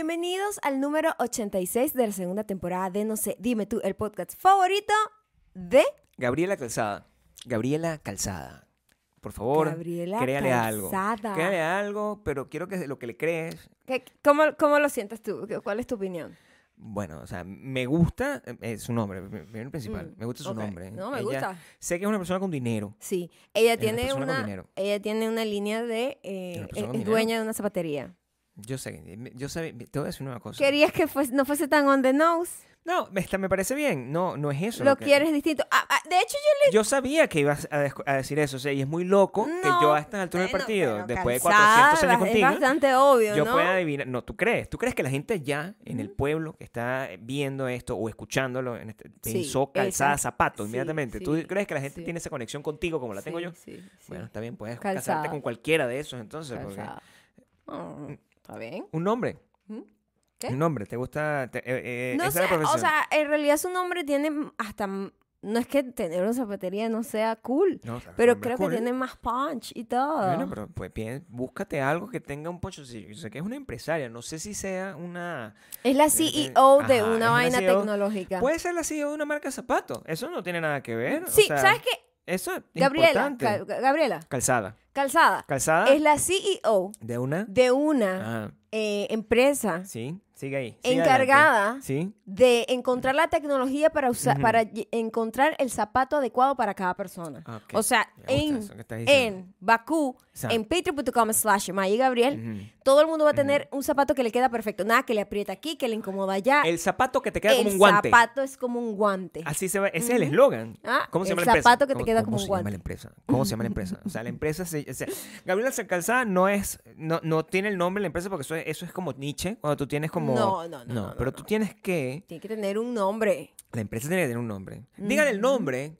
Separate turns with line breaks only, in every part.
Bienvenidos al número 86 de la segunda temporada de No sé, dime tú, el podcast favorito de
Gabriela Calzada. Gabriela Calzada. Por favor,
Gabriela
créale algo.
Calzada.
Créale algo, pero quiero que lo que le crees.
¿Qué- ¿Cómo, ¿Cómo lo sientes tú? ¿Qué- ¿Cuál es tu opinión?
Bueno, o sea, me gusta eh, su nombre, primero y principal.
Mm,
me gusta su
ok.
nombre.
No, me
Ella-
gusta.
Sé que es una persona con dinero.
Sí, ella
una
tiene
persona con
una,
dinero.
ella tiene una línea de, eh,
Una
es,
persona con
es
dinero.
dueña de una zapatería.
Yo sé, yo sé, te voy a decir una cosa.
¿Querías que fuese- no fuese tan on the nose?
No, esta me parece bien. No, no es eso.
Lo
que-
quieres distinto. Ah, ah, de hecho, yo
Yo sabía que ibas a, a decir eso, o sea, y es muy loco que
No,
yo a estas alturas del
Bueno,
partido,
pero
después de
Calzada
400 años
es
contigo,
bastante obvio,
yo
¿no?
pueda adivinar. No, ¿tú crees? ¿Tú crees que la gente ya en el pueblo que está viendo esto o escuchándolo en este-
Sí,
pensó calzada
esa-
zapato
sí,
inmediatamente? ¿Tú
sí,
crees que la gente tiene esa conexión contigo como la tengo yo?
sí.
Bueno, está bien, puedes
Calzada.
casarte con cualquiera de esos entonces. porque-
Calzada. Oh, ¿Está bien?
Un nombre.
¿Mm? ¿Qué?
Un nombre, ¿te gusta? Te- eh, eh,
No
esa
sé,
la
o sea, en realidad su nombre tiene hasta... No es que tener una zapatería no sea cool,
No, o sea,
pero creo
cool.
que tiene más punch y todo.
Bueno, pero pues bien, búscate algo que tenga un. Sí, Yo sé que es una empresaria, no sé si sea una...
es la
eh,
CEO de
ajá, es
una vaina
CEO.
tecnológica.
Puede ser la CEO de una marca de zapatos. Eso no tiene nada que ver. o
sí,
sea,
¿sabes qué?
Eso es
Gabriela,
importante.
Gabriela,
Calzada.
Calzada,
Calzada
es la CEO
de una...
de una
Ah,
eh, empresa
sí, sigue ahí. sigue
encargada.
Sí.
de encontrar la tecnología para usar, para encontrar el zapato adecuado para cada persona.
Ok,
O sea, en, en Bakú,
Exacto.
en patreon.com slash Gabriel, todo el mundo va a tener un zapato que le queda perfecto. Nada que le aprieta aquí, que le incomoda allá.
El zapato que te queda como
El
un guante.
zapato es como un guante.
Así se va, ese es el eslogan.
Ah,
¿Cómo se
el
llama la empresa?
zapato que te
¿Cómo-
queda
cómo
como un
se llama
guante.
la empresa? ¿Cómo se llama la empresa? O sea, la empresa se, o sea, Gabriela Calzada no es, no, no tiene el nombre de la empresa porque eso es, eso es como Nietzsche, cuando tú tienes como...
No, no, no, no, no,
pero tú tienes que,
Tiene que tener un nombre.
la empresa tiene que tener un nombre. Dígale el nombre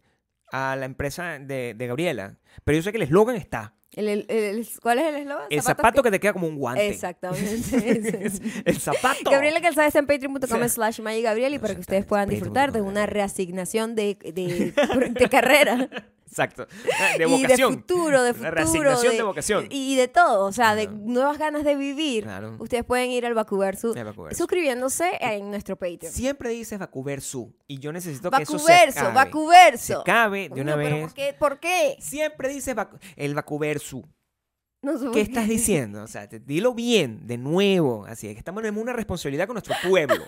a la empresa de, de Gabriela, pero yo sé que el eslogan está.
El- el- el- ¿Cuál es el eslogan?
El
¿Zapatos
zapato que te queda como un guante.
Exactamente.
el zapato.
Gabriela Calzada está en patreon.com
Sí.
slash Gabriel y para que ustedes puedan disfrutar de una reasignación de, de, de carrera.
Exacto. Ah, De
y
vocación.
de futuro, de futuro.
reasignación de vocación.
Y de todo, o sea, de nuevas ganas de vivir.
Claro.
Ustedes pueden ir al Bakuversu. suscribiéndose en nuestro Patreon.
Siempre dices Vacuversu y yo necesito que eso se
Bakuverso,
cabe.
Bakuverso.
Se cabe de una
pero
vez.
¿por qué? ¿Por qué?
Siempre dices el Vacuversu.
No sé
¿Qué estás diciendo? O sea, te- dilo bien, de nuevo. Así es que estamos en una responsabilidad con nuestro pueblo.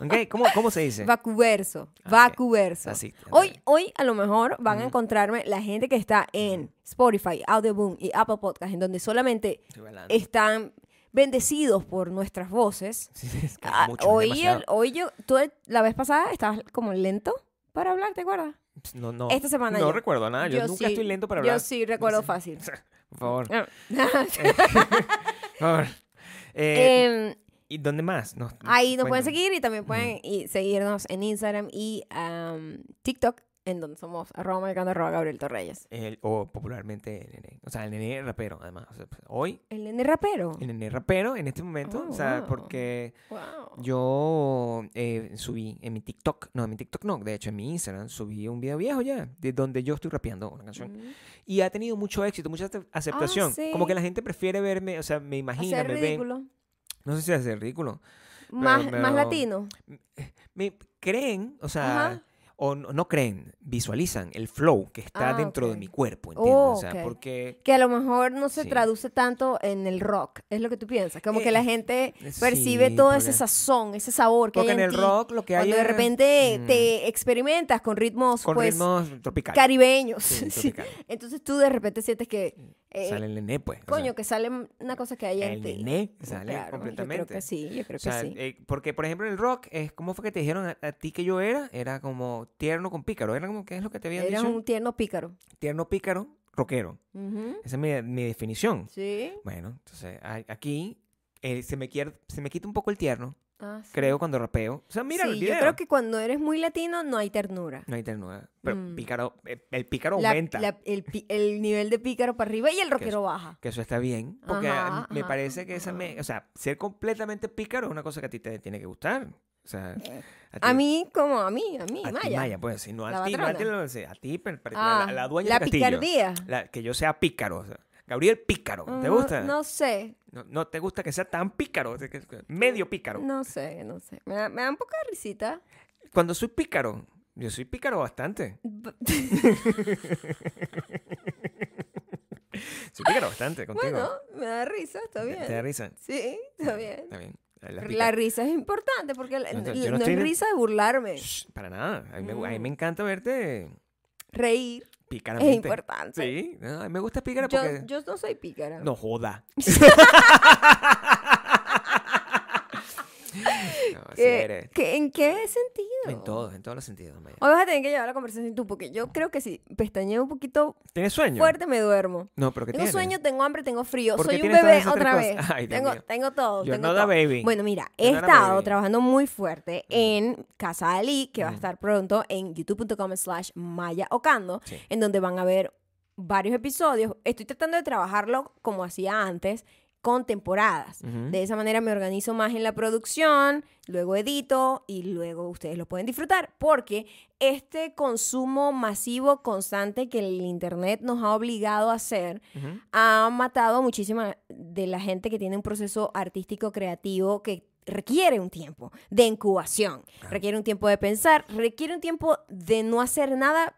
¿Ok? ¿Cómo, cómo se dice?
Vacuverso,
Ah, ok.
Vacuverso.
Así.
Hoy, hoy a lo mejor van a encontrarme la gente que está en Spotify, Audioboom y Apple Podcast, en donde solamente están bendecidos por nuestras voces.
Sí, es que
Ah,
mucho,
hoy, el- hoy yo, tú la vez pasada estabas como lento para hablar, ¿te acuerdas?
No, no,
esta semana
No
yo.
recuerdo nada. Yo, nunca
sí-
estoy lento para hablar.
Yo sí recuerdo
Sí.
fácil.
Por favor.
Ah.
Por favor. Eh,
Em,
¿Y dónde más? No,
ahí nos pueden seguir y también pueden seguirnos en Instagram y TikTok, en donde somos arroba marcando arroba Gabriel Torreyes.
El- o popularmente el nene. O sea, el nene rapero, además. O sea, pues, hoy,
El nene rapero.
el nene rapero en este momento.
Oh,
o sea,
wow.
porque
Wow.
yo eh, subí en mi TikTok, no, en mi TikTok no, de hecho en mi Instagram subí un video viejo ya, de donde yo estoy rapeando una canción.
Mm.
Y ha tenido mucho éxito, mucha ace- aceptación.
sí.
Como que la gente prefiere verme, o sea, me imagina,
Hacer
me ve.
ridículo.
No sé si hacer ridículo.
Más,
pero-
más latino.
Me creen, o sea,
Ajá.
O no, creen, visualizan el flow que está
Ah,
dentro de mi cuerpo, ¿entiendes?
Oh,
o sea,
ok.
porque
Que a lo mejor no se
Sí.
traduce tanto en el rock, es lo que tú piensas. Como que
Eh,
la gente
sí,
percibe todo ese sazón, ese sabor que
porque
hay
en el
ti
rock lo que hay
Cuando de repente
mm,
te experimentas con ritmos,
con
pues,
ritmos tropicales.
caribeños.
Sí.
Entonces tú de repente sientes que, eh,
Sale el nené, pues. o sea,
coño, que sale una cosa que hay en
el nené sale
claro,
completamente.
Yo creo que sí, yo creo
O sea,
que sí.
eh, porque, por ejemplo, en el rock, es ¿cómo fue que te dijeron a, a ti que yo era? Era como tierno con pícaro. Era como, ¿qué es lo que te habían
Eras
dicho?
un tierno pícaro.
Tierno pícaro, rockero. Esa es mi, mi definición.
Sí.
Bueno, entonces aquí eh, se, me quiere, se me quita un poco el tierno,
Ah, sí.
creo, cuando rapeo. O sea, mira
Sí,
el
yo creo que cuando eres muy latino no hay ternura.
No hay ternura. Pero
Mm.
pícaro, eh, el pícaro
La-
aumenta.
la- el, nivel de pícaro para arriba y el rockero baja.
Que eso está bien. Porque
Ajá,
a- me
ajá,
parece que esa me, o sea, ser completamente pícaro es una cosa que a ti te tiene que gustar. O sea,
A
ti-
mí, como a mí, a mí,
a
Maya.
Maya, pues, si no a ti, no a ti, a ti,
Ah,
la, la dueña
la
del castillo.
picardía.
La- que yo sea pícaro. o sea, Gabriel Pícaro, ¿te
No-
gusta?
No sé.
No, no te gusta que sea tan pícaro, medio pícaro.
No sé, no sé. Me da, me da un poco de risita.
Cuando soy pícaro, yo soy pícaro bastante. Soy pícaro bastante contigo.
Bueno, me da risa, está
¿Te-
bien.
¿Te da risa?
Sí, está bien.
Está bien. La
risa es importante porque
No,
no,
yo no
es
estoy-
risa de burlarme.
Shh, para nada. A mí, me, a mí
Mm.
me encanta verte
Reír
pícaramente.
es importante.
Sí, me gusta pícara
Yo,
porque...
yo no soy pícara.
No joda. no, así
¿Qué-
eres.
qué- ¿En qué sentido?
En todos, en todos los sentidos, Maya.
Hoy vas a tener que llevar la conversación tú, porque yo creo que si pestañeo un poquito
¿Tienes sueño?
fuerte me duermo.
No, pero ¿qué
Tengo
tienes?
sueño, tengo hambre, tengo frío.
¿Por qué
Soy un bebé otra vez.
Ay,
tengo, tengo todo.
You're
tengo todo.
baby.
Bueno, mira, he
You're
estado trabajando muy fuerte
Mm.
en Casa Ali, que va a estar pronto en youtube.com slash Maya Ocando,
Sí.
en donde van a ver varios episodios. Estoy tratando de trabajarlo como hacía antes, con temporadas. De esa manera me organizo más en la producción, luego edito y luego ustedes lo pueden disfrutar porque este consumo masivo constante que el internet nos ha obligado a hacer ha matado a muchísima de la gente que tiene un proceso artístico creativo que requiere un tiempo de incubación, requiere un tiempo de pensar, requiere un tiempo de no hacer nada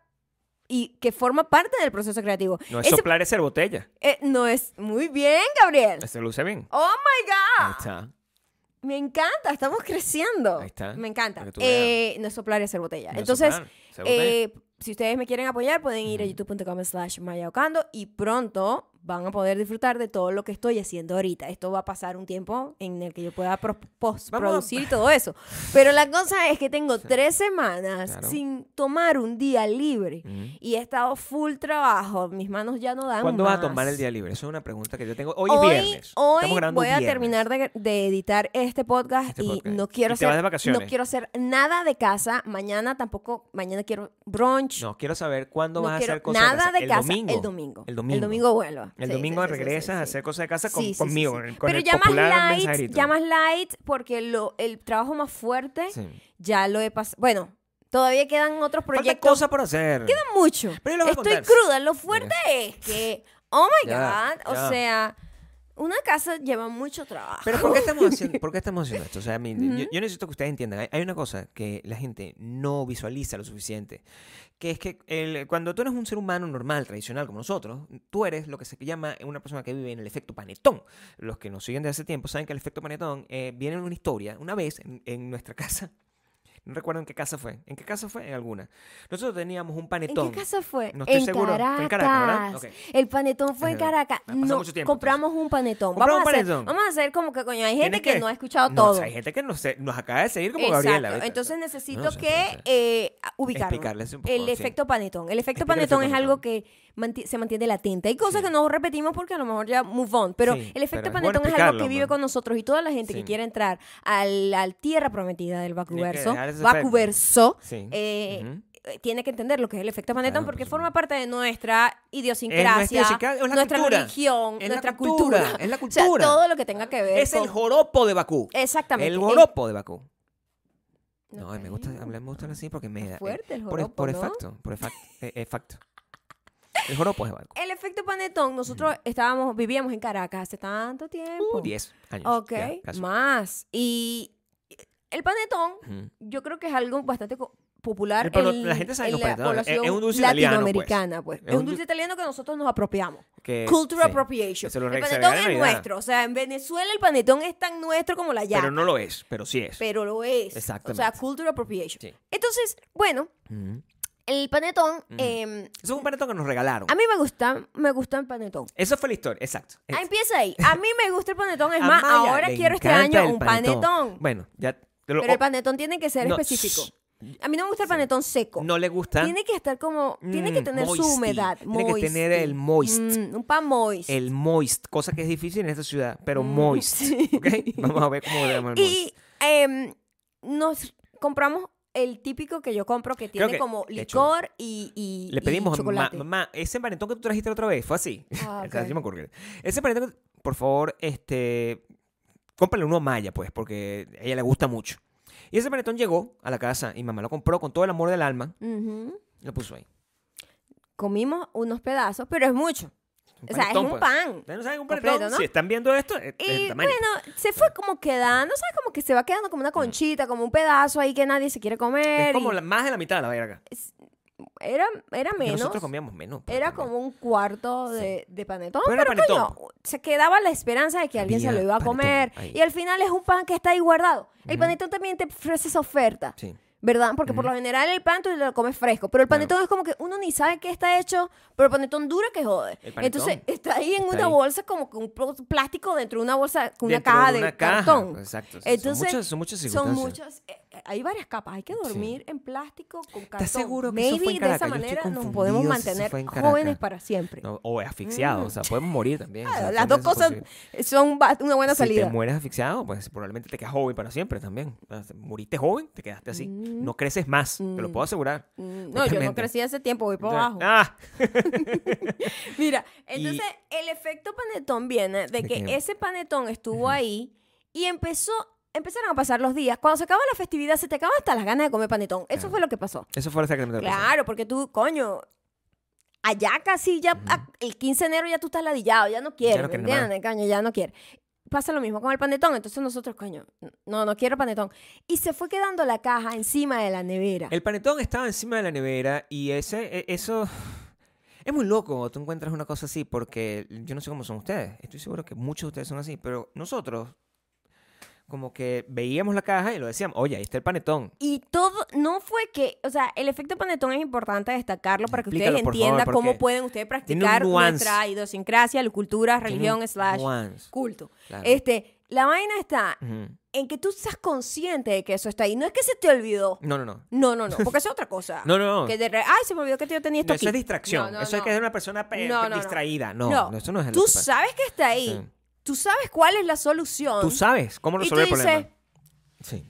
y que forma parte del proceso creativo.
No es
Ese-
soplar esa botella.
eh, no es muy bien, Gabriel.
Se luce bien.
Oh my God.
Ahí está.
Me encanta, estamos creciendo.
Ahí está,
Me encanta.
para que tú
Eh, no es soplar y hacer botella.
No es
Entonces,
soplar, esa botella.
eh, si ustedes me quieren apoyar, pueden ir a youtube.com slash mayaocando y pronto van a poder disfrutar de todo lo que estoy haciendo ahorita. Esto va a pasar un tiempo en el que yo pueda pro- postproducir y todo eso. Pero la cosa es que tengo tres semanas
Claro.
sin tomar un día libre y he estado full trabajo. Mis manos ya no dan
¿Cuándo vas a tomar el día libre? Eso es una pregunta que yo tengo. Hoy,
Hoy,
es viernes.
hoy voy a
viernes.
terminar de, de editar este podcast
Este
y
podcast.
no quiero
Y te
hacer
vas de vacaciones.
no quiero hacer nada de casa. Mañana tampoco, mañana quiero brunch.
No, quiero saber cuándo
No
vas a hacer cosas
nada de
el
casa
Domingo.
el domingo.
El domingo.
El domingo vuelvo.
El
Sí,
domingo
sí, sí, sí,
regresas a hacer cosas de casa con- conmigo, con
Pero
el
ya más light,
mensajerito.
ya más light porque lo, el trabajo más fuerte ya lo he pasado. Bueno, todavía quedan otros
Falta
proyectos.
cosas por hacer.
Queda mucho.
Pero
Estoy cruda. Lo fuerte es que, oh my
Ya,
God,
ya.
o sea, una casa lleva mucho trabajo.
Pero ¿por qué estamos haciendo, por qué estamos haciendo esto? O sea, mi- yo, yo necesito que ustedes entiendan. Hay, hay una cosa que la gente no visualiza lo suficiente, que es que el- cuando tú eres un ser humano normal, tradicional como nosotros, tú eres lo que se llama una persona que vive en el efecto panetón. Los que nos siguen desde hace tiempo saben que el efecto panetón eh, viene en una historia. Una vez en, en nuestra casa, no recuerdo en qué casa fue. ¿En qué casa fue? En alguna. Nosotros teníamos un
¿En
panetón.
qué casa fue?
No estoy
en
seguro. Fue
Caracas.
en Caracas, ¿verdad?
El panetón fue en. Caracas.
Pasado
No,
mucho tiempo,
compramos un panetón.
Compramos
Vamos a, hacer, vamos a hacer como que, coño, hay gente que, no ha escuchado
No,
todo.
o sea, hay gente que nos, se- nos acaba de seguir como
Exacto.
Gabriela. ¿viste?
Entonces necesito
No
que eh.
Explicarles un poco,
el
sí.
efecto panetón. El efecto
Explica el
panetón
efecto
es algo que manti- se mantiene latente. Hay cosas
Sí.
que no repetimos porque a lo mejor ya move on. Pero
Sí,
el efecto
bueno
panetón es algo que vive
man.
con nosotros y toda la gente
Sí.
que quiere entrar al, al tierra prometida del. Vacuverso,
Sí.
eh, eh, tiene que entender lo que es el efecto panetón
Claro,
porque
por
forma parte de nuestra
Es nuestra
idiosincrasia,
es
nuestra
cultura.
religión,
Es
nuestra
cultura,
cultura.
es la
O sea,
cultura.
todo lo que tenga que ver
Es el joropo de Bakú.
Exactamente.
El joropo de Bakú. No,
Ok.
me gusta hablar, me gusta así porque me da.
fuerte el
por,
joropo,
por
¿no?
efecto, por efecto. Eh. El joropo es.
El efecto panetón, nosotros estábamos, vivíamos en Caracas hace tanto tiempo.
Uh, 10 años.
Ok,
ya,
más. Y el panetón, yo creo que es algo bastante popular
El pano-
en,
la gente sabe
en la población
es un dulce pues.
latinoamericana, pues.
Es
un dulce italiano que nosotros nos apropiamos.
Que-
Cultural
sí.
appropriation. El panetón es nuestro. O sea, en Venezuela el panetón es tan nuestro como la yaca.
Pero no lo es, pero sí es.
pero lo es.
Exactamente.
O sea, cultural appropriation.
Sí.
Entonces, bueno. El panetón, em,
Eso es un panetón que nos regalaron.
a mí me gusta, me gusta el panetón.
Eso fue la historia, exacto.
Ah, empieza ahí. A mí me gusta el panetón. Es
A
más,
Maya
ahora
le
quiero este
encanta
año
el
un panetón.
Bueno, ya. te lo-
Pero el panetón tiene que ser
No,
específico. A mí no me gusta el panetón seco.
no le gusta.
Tiene que estar como. Tiene que
Mm,
tener su humedad.
Tiene que tener el moist.
Mm, un pan moist.
El moist, cosa que es difícil en esta ciudad, pero
Mm,
moist.
sí.
¿Ok? Vamos a ver cómo le llaman el moist.
Y em, nos compramos el típico que yo compro que tiene
que,
como
hecho,
licor y, y-
Le
y
pedimos, ma-
chocolate.
mamá, ese panetón que tú trajiste la otra vez, fue así.
Ah,
O sea,
ok.
sí me acuerdo. Ese panetón, por favor, este, cómprale uno a Maya, pues, porque a ella le gusta mucho. Y ese panetón llegó a la casa y mamá lo compró con todo el amor del alma y lo puso ahí.
Comimos unos pedazos, pero es mucho. O sea, es un
pues.
pan.
Ustedes no saben un
completo,
panetón.
¿no?
Si están viendo esto, es, es el
Y
tamaño.
bueno, se fue como quedando, ¿sabes? Como que se va quedando como una conchita, como un pedazo ahí que nadie se quiere comer.
es como
y
la- más de la mitad de la verga.
era, era
Que
menos.
nosotros comíamos menos. pues,
Era como un cuarto de, de panetón.
Pero
Pero,
era panetón.
coño, se quedaba la esperanza de que alguien se lo iba a comer.
ahí.
Y al final es un pan que está ahí guardado. El panetón también te ofrece esa oferta.
Sí.
¿Verdad? Porque por lo general el pan tú lo comes fresco. Pero el panetón es como que uno ni sabe qué está hecho, pero el panetón dura que jode.
El panetón
Entonces está ahí en
está
una
ahí.
bolsa como con un pl- plástico dentro de una bolsa, con una
Dentro
caja
de
de,
una caja,
cartón.
Exacto.
Entonces,
son muchas, son muchas
Son
circunstancias.
muchas. eh, eh, hay varias capas. Hay que dormir en plástico con cartón.
¿Estás seguro que eso
Maybe
fue en
de esa manera nos podemos
si eso
mantener jóvenes para siempre.
No, o asfixiados, o sea, podemos morir también. o sea,
Ah, Las dos cosas
posible.
son una buena
Si
salida.
te mueres asfixiado, pues probablemente te quedas joven para siempre también. Moriste joven, te quedaste así.
Mm.
No creces más, te lo puedo asegurar.
Mm, No, yo no crecí hace tiempo, voy para abajo.
Ah,
Mira, entonces el efecto panetón viene de
¿De
que ese panetón estuvo ahí y empezó, empezaron a pasar los días. Cuando se acaba la festividad, se te acaban hasta las ganas de comer panetón. Eso fue lo que pasó.
eso fue exactamente lo que pasó.
Claro, porque tú, coño, allá casi ya, a- el 15 de enero ya tú estás ladillado, ya no quieres,
no
¿me
quieres nada.
entiendes? Coño, ya no quieres. Pasa lo mismo con el panetón, entonces nosotros, coño, no, no quiero panetón. Y se fue quedando la caja encima de la nevera.
El panetón estaba encima de la nevera y ese, e- eso... Es muy loco tú encuentras una cosa así porque yo no sé cómo son ustedes. Estoy seguro que muchos de ustedes son así, pero nosotros como que veíamos la caja y lo decíamos, oye, ahí está el panetón.
Y todo, no fue que, o sea, el efecto panetón es importante destacarlo para que
Explícalo,
ustedes entiendan
favor,
cómo pueden ustedes practicar nuestra idiosincrasia, cultura, religión, slash,
nuance.
culto.
Claro.
Este, la vaina está
Ujú.
en que tú estás consciente de que eso está ahí. No es que se te olvidó.
No, no, no.
No, no, no, porque eso es otra cosa.
No, no, no.
Que de re- ay, se me olvidó que yo tenía esto
No,
aquí.
eso es distracción.
No, no,
eso es que es una persona distraída. No,
No.
eso no es lo
Tú
que
sabes que está ahí.
Sí.
Tú sabes cuál es la solución.
Tú sabes cómo
y tú
resolver el problema. Sí.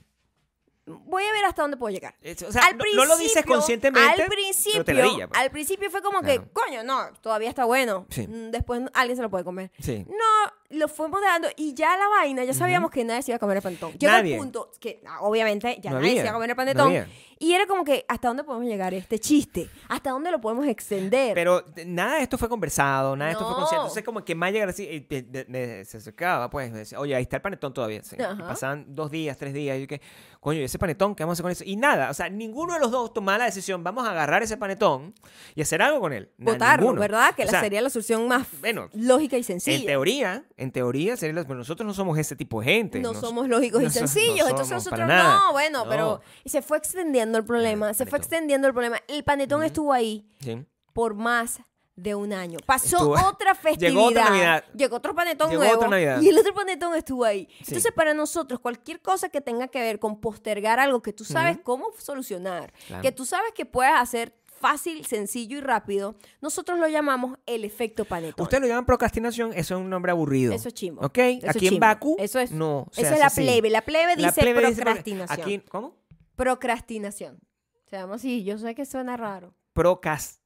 voy a ver hasta dónde puedo llegar.
Es- o sea,
al
no, no lo dices conscientemente.
Al
pero
principio,
te pues.
al principio fue como
Claro.
que, coño, no, todavía está bueno.
Sí.
Mm, Después alguien se lo puede comer.
Sí.
No, lo fuimos dando y ya la vaina, ya sabíamos que nadie se iba a comer el panetón. Llegó
Nadie.
el punto que, ah, obviamente, ya
No
nadie se iba a comer el
no
panetón.
había.
y era como que, ¿hasta dónde podemos llegar este chiste? ¿Hasta dónde lo podemos extender?
Pero de- nada de esto fue conversado, nada de esto fue
No.
consciente. Entonces, como que más llegar así, de- de- se acercaba, pues, me decía, oye, ahí está el panetón todavía. Sí. Y
Ajá.
pasaban dos días, tres días, y yo que, coño, ¿y ese panetón? ¿Qué vamos a hacer con eso? Y nada, o sea, ninguno de los dos tomaba la decisión, vamos a agarrar ese panetón y hacer algo con él. Na-
Votarlo,
ninguno.
¿verdad? Que
O
la
sea,
sería la solución más
bueno,
lógica y
En
sencilla.
teoría, en teoría, sería la- pero nosotros no somos ese tipo de gente.
no
Nos-
somos lógicos y
no so- no
sencillos. Entonces
somos
nosotros
para nada.
no, bueno,
No.
pero y se fue extendiendo el problema,
El
se fue extendiendo el problema. El panetón estuvo ahí
Sí.
por más de un año. Pasó
Estuvo-
otra festividad.
Llegó otra Navidad.
Llegó otro panetón
Llegó
nuevo.
otra Navidad.
Y el otro panetón estuvo ahí.
Sí.
Entonces, para nosotros, cualquier cosa que tenga que ver con postergar algo que tú sabes cómo solucionar,
Claro.
que tú sabes que puedes hacer fácil, sencillo y rápido, nosotros lo llamamos el efecto panetón.
Ustedes lo llaman procrastinación, eso es un nombre aburrido.
Eso es chimbo.
¿Ok?
Eso
Aquí en. Baku,
Eso es,
no.
esa es la
así.
plebe. La plebe dice
La plebe dice pro-
procrastinación.
Aquí, ¿cómo?
Procrastinación. Se llama así. Yo sé que suena raro.
Procas,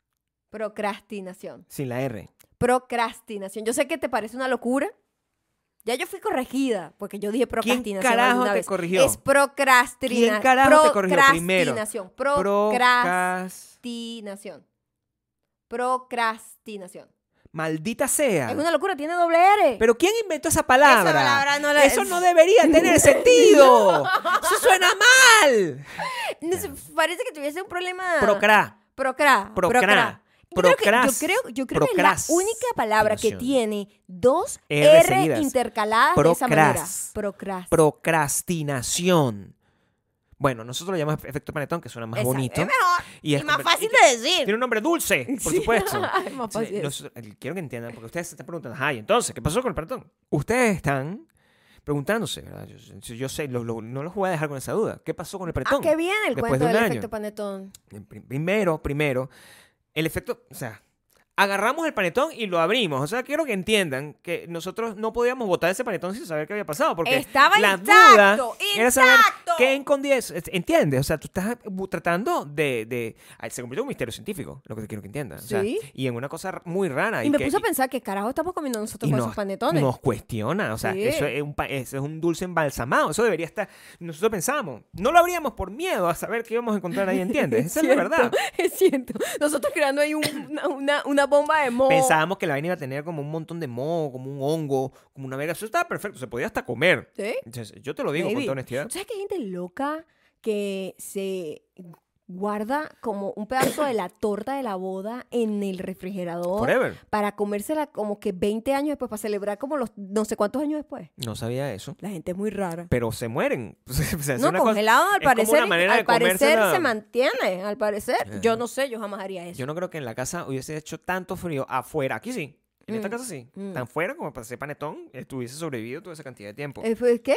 Procrastinación.
sin la R.
Procrastinación. Yo sé que te parece una locura. Ya yo fui corregida porque yo dije procrastinación.
carajo
alguna
te
vez.
corrigió?
Es procrastinación.
¿Quién carajo te corrigió primero?
Procrastinación. Procrastinación. Procrastinación.
Maldita sea.
Es una locura, tiene doble R.
Pero ¿quién inventó esa palabra?
Esa palabra no la-
Eso no debería tener sentido. Eso suena mal.
Parece que tuviese un problema.
Procra.
Procra.
Procra.
Yo creo, que, yo creo, yo creo que es la única palabra que tiene dos
R
intercaladas de esa manera.
Procras.
Procras.
Procrastinación. Bueno, nosotros lo llamamos efecto panetón, que suena más
Exacto.
bonito.
Es mejor.
Y
Y,
es-
más fácil de decir.
Tiene un nombre dulce, por
Sí.
supuesto.
Es más fácil.
nosotros- quiero que entiendan, porque ustedes se están preguntando, ay, entonces, ¿qué pasó con el panetón? Ustedes están preguntándose, ¿verdad? Yo, sé, lo- lo- no los voy a dejar con esa duda. ¿Qué pasó con el
¿A
panetón?
qué viene el
Después
cuento
de
del
año.
efecto panetón?
Primero, primero, el efecto, o sea, agarramos el panetón y lo abrimos. O sea, quiero que entiendan que nosotros no podíamos botar ese panetón sin saber qué había pasado. Porque
Estaba
la
intacto,
duda era saber
intacto.
qué escondía eso. Es- ¿Entiendes? O sea, tú estás tratando de... de- ay, se convirtió en un misterio científico, lo que quiero que entiendan. O sea,
Sí.
y en una cosa muy rara.
Y me
que-
puse a pensar qué carajo estamos comiendo nosotros con
nos,
esos panetones.
nos cuestiona, o sea,
Sí.
eso, es un, eso es un dulce embalsamado, eso debería estar, nosotros pensamos, no lo abríamos por miedo a saber qué íbamos a encontrar ahí, ¿entiendes? Esa es la verdad.
Es cierto. Nosotros creando ahí un- una, una, una bomba de moho.
Pensábamos que la vaina iba a tener como un montón de moho, como un hongo, como una verga. Eso estaba perfecto, se podía hasta comer.
¿Sí?
Entonces, yo te lo digo con toda honestidad.
¿Tú ¿Sabes hay gente loca que se guarda como un pedazo de la torta de la boda en el refrigerador
Forever.
para comérsela como que 20 años después, para celebrar como los no sé cuántos años después?
No sabía eso.
La gente es muy rara.
Pero se mueren. O sea, es
No,
una cosa-
congelado al parecer, al parecer se mantiene, al parecer.
Eh.
Yo no sé, yo jamás haría eso.
Yo no creo que en la casa hubiese hecho tanto frío afuera. Aquí sí. En esta
Mm,
casa sí.
mm.
Tan fuera como para ese panetón estuviese sobrevivido toda esa cantidad de tiempo.
Eh, pues, ¿Qué?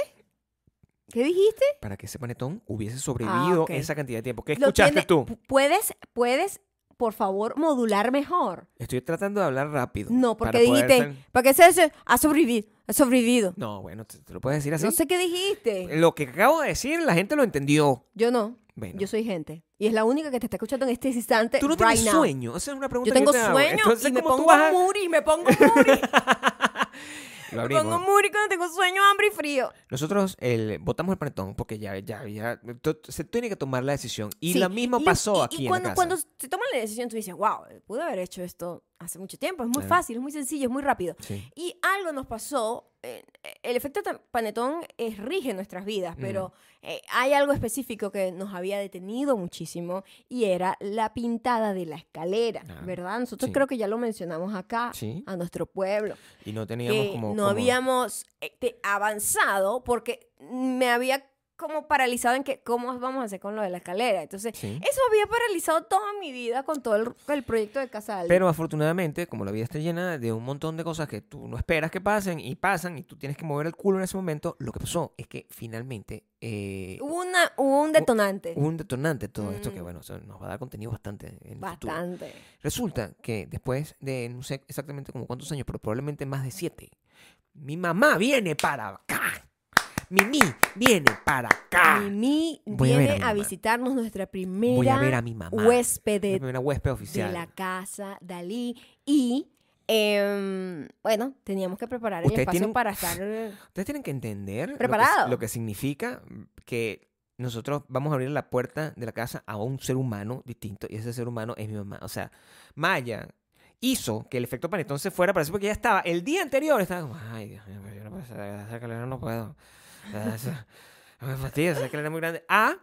¿Qué dijiste?
Para que ese panetón hubiese sobrevivido
ok.
esa cantidad de tiempo. ¿Qué escuchaste
tiene-
tú?
pu- ¿Puedes, puedes, por favor, modular mejor?
Estoy tratando de hablar rápido.
No, porque dijiste,
ser-
¿para qué se? Ha sobrevivido, ha sobrevivido.
No, bueno, te, te lo puedes decir así.
No sé qué dijiste.
Lo que acabo de decir, la gente lo entendió.
Yo no.
Bueno.
Yo soy gente. Y es la única que te está escuchando en este instante.
Tú no
right
tienes
now.
sueño. Esa es una pregunta
Yo
que
tengo
te hago.
sueño
Entonces,
y me
¿cómo tú
pongo
vas a-
muri, me pongo muri.
Lo
me
abrimos.
pongo muri cuando tengo sueño, hambre y frío.
Nosotros el, botamos el panetón porque ya, ya, ya se tiene que tomar la decisión. Y
Sí,
lo mismo pasó
y-
aquí
y
en
cuando,
la casa.
cuando se toma la decisión, tú dices, wow, pude haber hecho esto hace mucho tiempo. Es muy fácil, es muy sencillo, es muy rápido.
Sí.
Y algo nos pasó. eh, el efecto panetón es, rige nuestras vidas, pero eh, hay algo específico que nos había detenido muchísimo y era la pintada de la escalera,
Ah,
¿verdad? Nosotros
sí.
creo que ya lo mencionamos acá,
Sí.
a nuestro pueblo,
Y no teníamos
que
como...
no
como-
habíamos eh, avanzado porque me había como paralizado en que cómo vamos a hacer con lo de la escalera. Entonces,
Sí.
eso había paralizado toda mi vida con todo el, el proyecto de Casa Alguien.
Pero afortunadamente, como la vida está llena de un montón de cosas que tú no esperas que pasen y pasan y tú tienes que mover el culo en ese momento, lo que pasó es que finalmente eh,
Hubo, una, hubo un detonante.
hubo un detonante de todo esto que, bueno, o sea, nos va a dar contenido bastante en el.
Bastante.
Resulta que después de, no sé exactamente como cuántos años, pero probablemente más de siete, mi mamá viene para acá. Mimi viene para acá.
Mimi
Voy a ver a
viene
mi
a,
mamá.
visitarnos nuestra
Voy a
primera
ver a mi mamá.
huésped de,
primera huésped
de
oficial.
la casa Dalí y em, bueno, teníamos que preparar el
Ustedes
espacio
tienen-
para estar
Ustedes tienen que entender lo que-
Preparado.
Lo, que, significa que nosotros vamos a abrir la puerta de la casa a un ser humano distinto y ese ser humano es mi mamá. O sea, Maya hizo que el efecto panetón se fuera para eso porque ya estaba el día anterior estaba como, ay, Dios mío, yo no puedo hacer escalera, no puedo. Esa- Me fastidia, esa escalera es muy grande. Ah,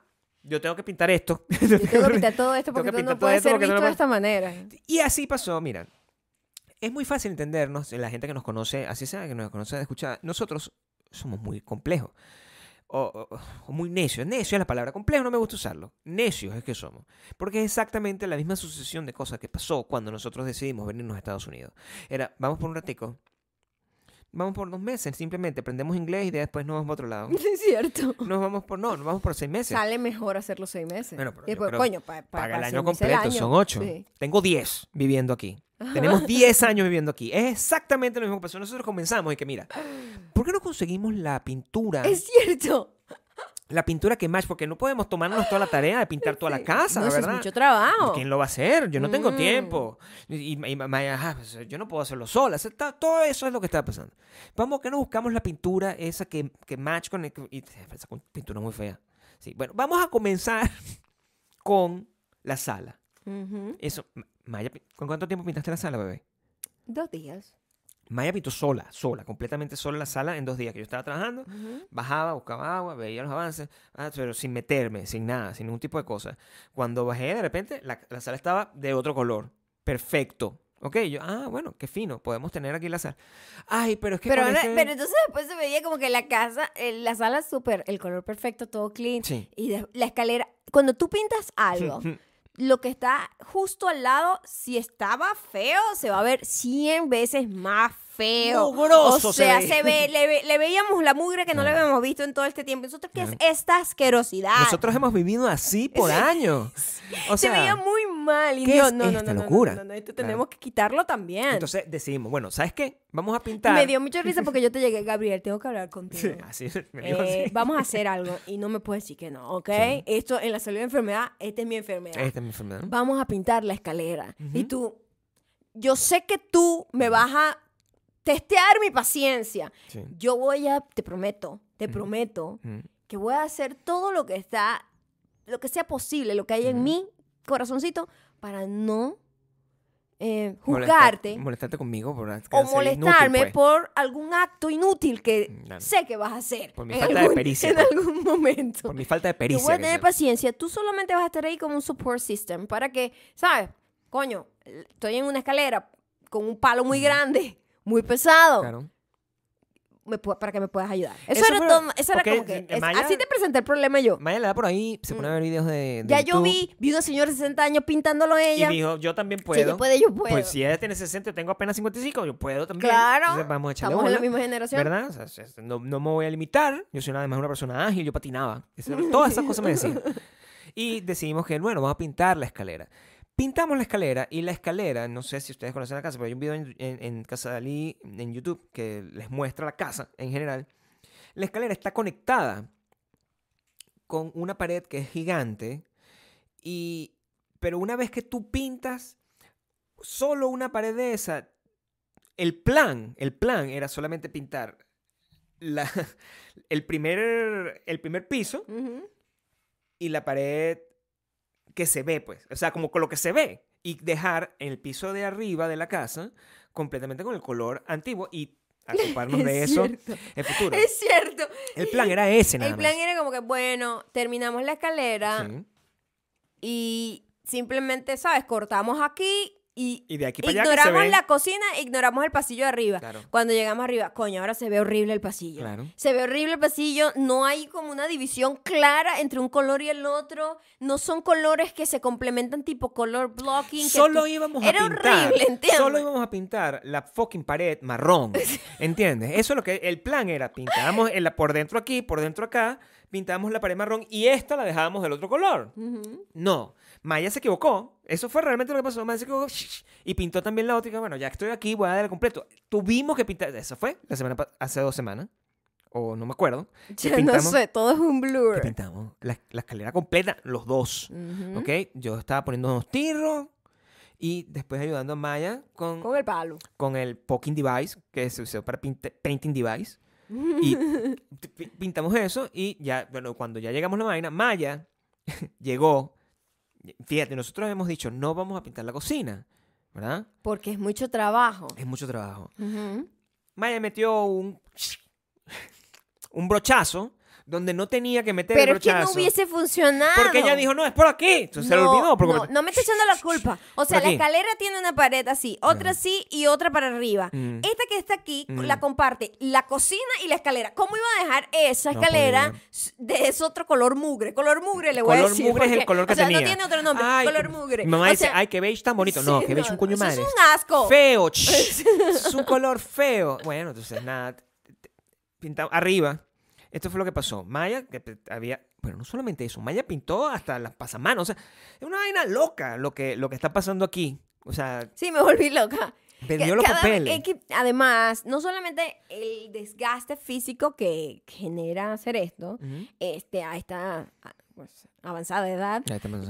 yo tengo que pintar esto.
Yo tengo que pintar todo esto porque
pintar
no
todo
puede ser
no
visto
lo
de esta manera.
Y así pasó, mira. Es muy fácil entendernos, la gente que nos conoce, así sea que nos conoce de escuchar, nosotros somos muy complejos. O, o- o muy necios. Necio es la palabra. Complejo no me gusta usarlo. Necios es que somos. Porque es exactamente la misma sucesión de cosas que pasó cuando nosotros decidimos venirnos a Estados Unidos. Era, vamos por un ratico. Vamos por dos meses, simplemente aprendemos inglés y después nos vamos para otro lado.
Es cierto.
Nos vamos por, no, nos vamos por seis meses.
Sale mejor hacerlo seis meses.
Bueno, pero
y
yo
después,
creo-
coño, pa- pa-
Paga el año
el
completo,
año.
son ocho.
Sí.
Tengo 10 viviendo aquí. Tenemos 10 años viviendo aquí. Es exactamente lo mismo que pasó. Nosotros comenzamos y que mira, ¿por qué no conseguimos la pintura?
Es cierto.
La pintura que más, porque no podemos tomarnos toda la tarea de pintar toda la casa,
no, eso
¿verdad?
es mucho trabajo.
¿Quién lo va a hacer? Yo no tengo
Mm.
tiempo. Y, y- y Maya, ajá, pues, yo no puedo hacerlo sola. Está- todo eso es lo que está pasando. Vamos, que no buscamos la pintura esa que, que match con... el- y, esa pintura muy fea. Sí, bueno, vamos a comenzar con la sala.
Ujú.
Eso, Maya, ¿con cuánto tiempo pintaste la sala, bebé?
Dos días.
Maya pintó sola, sola, completamente sola la sala en dos días que yo estaba trabajando.
Ujú.
Bajaba, buscaba agua, veía los avances, ah, pero sin meterme, sin nada, sin ningún tipo de cosa. Cuando bajé, de repente, la, la sala estaba de otro color. Perfecto. Ok, yo, ah, bueno, qué fino, podemos tener aquí la sala. Ay, pero es que
Pero, ahora- pero entonces después se veía como que la casa, eh, la sala súper, el color perfecto, todo clean.
Sí.
Y de- la escalera, cuando tú pintas algo, lo que está justo al lado, si estaba feo, se va a ver 100 veces más feo.
Mugroso
o
se
sea,
ve.
se ve, le, ve- le veíamos la mugre que no le habíamos visto en todo este tiempo. Nosotros, ¿qué es esta asquerosidad?
Nosotros hemos vivido así por años. O
se veía muy mal. Y
¿qué
Dios,
es
no, no,
esta
no, no,
locura?
No, esto
Claro.
tenemos que quitarlo también.
entonces decidimos, bueno, ¿sabes qué? Vamos a pintar.
me dio mucha risa porque yo te llegué, Gabriel, tengo que hablar contigo.
Sí, así, me dijo
Eh,
así.
vamos a hacer algo y no me puedes decir que no, ¿ok?
Sí.
Esto en la salud de enfermedad, esta es mi enfermedad.
Esta es mi enfermedad.
Vamos a pintar la escalera. Y tú, yo sé que tú me vas a testear mi paciencia.
Sí.
Yo voy a, te prometo, te
Ujú.
prometo
Mm.
que voy a hacer todo lo que está, lo que sea posible, lo que hay en mi corazoncito, para no eh,
Molestar-
juzgarte
molestarte conmigo por
o
inútil,
molestarme
pues.
por algún acto inútil que
Claro.
sé que vas a hacer
Por mi
en,
falta de
algún,
pericia,
en
pues.
algún momento.
Por mi falta de pericia.
voy a tener paciencia. Tú solamente vas a estar ahí como un support system para que, ¿sabes? Coño, estoy en una escalera con un palo muy grande, muy pesado,
Claro.
me para que me puedas ayudar. Eso,
Eso
era,
fue-
todo- eso era como que...
de
es-
Maya-
así te presenté el problema yo.
Maya le da por ahí, se pone a ver videos de. de
Mm. Ya yo
YouTube
vi, vi una señora de 60 años pintándolo
Y
ella.
dijo, yo también
Si
puedo.
ella puede, yo puedo.
Pues si ella tiene 60 y tengo apenas 55, yo puedo también.
claro.
Entonces vamos a echarle
Estamos en la
bola,
misma generación.
¿Verdad? O sea, no, no me voy a limitar. Yo soy nada más una persona ágil, yo patinaba. Eso- Todas esas cosas me decían. Y decidimos que, bueno, vamos a pintar la escalera. Pintamos la escalera y la escalera, no sé si ustedes conocen la casa, pero hay un video en, en- en Casa de Ali en YouTube que les muestra la casa en general. La escalera está conectada con una pared que es gigante y pero una vez que tú pintas solo una pared de esa el plan el plan era solamente pintar la, el primer el primer piso
Ujú.
y la pared que se ve, pues. O sea, como con lo que se ve. Y dejar el piso de arriba de la casa completamente con el color antiguo y ocuparnos de
Es
eso
cierto.
en futuro.
Es cierto.
El plan era ese, nada
El plan
más.
era como que, bueno, terminamos la escalera
Sí.
y simplemente, ¿sabes? Cortamos aquí y,
Y de aquí para allá que se
ignoramos
ve.
la cocina, ignoramos el pasillo de arriba.
Claro.
Cuando llegamos arriba, coño, ahora se ve horrible el pasillo.
Claro.
Se ve horrible el pasillo, no hay como una división clara entre un color y el otro, no son colores que se complementan tipo color blocking. que
Solo
tú-
íbamos a
Era
pintar.
horrible, ¿entiendes?
Solo íbamos a pintar la fucking pared marrón. ¿Entiendes? Eso es lo que el plan era. Pintábamos el- por dentro aquí, por dentro acá, pintábamos la pared marrón y esta la dejábamos del otro color.
Ujú.
No, Maya se equivocó. Eso fue realmente lo que pasó. Maya se equivocó y pintó también la que, Bueno, ya estoy aquí, voy a darle completo. Tuvimos que pintar. Eso fue la semana hace dos semanas. O no me acuerdo.
Ya no sé, todo es un blur.
pintamos la, la escalera completa, los dos. ¿Ok? Yo estaba poniendo unos tiros y después ayudando a Maya con,
Con el palo.
con el poking device que se usó para painting device. Y pintamos eso y ya, bueno, cuando ya llegamos a la vaina, Maya llegó. Fíjate, nosotros hemos dicho, no vamos a pintar la cocina, ¿verdad?
Porque es mucho trabajo.
Es mucho trabajo. Maya metió un, un brochazo donde no tenía que meter
Pero
el
es que no
brochazo.
hubiese funcionado.
porque ella dijo, no, es por aquí. Entonces se le olvidó. porque-
No, no me estoy echando la culpa. O sea, la escalera tiene una pared así, otra así y otra para arriba.
Mm.
Esta que está aquí
Mm.
la comparte la cocina y la escalera. ¿Cómo iba a dejar esa
No
escalera s- de ese otro color mugre? Color mugre le voy a
color
decir.
mugre es el
porque,
color que
o sea,
tenía.
no tiene otro nombre.
Ay,
color mugre.
Mi mamá
O
dice, ay, que beige tan bonito. no, que beige
no,
un coño madre.
Es un asco.
Feo. es un color feo. Bueno, entonces nada. Pintamos arriba. Esto fue lo que pasó. Maya, que había. Bueno, no solamente eso. Maya pintó hasta las pasamanos. O sea, es una vaina loca lo que, lo que está pasando aquí. O sea,
Sí, me volví loca.
perdió
Ca-
los papeles.
es que, además, no solamente el desgaste físico que genera hacer esto,
Ujú.
este, a esta pues, avanzada edad,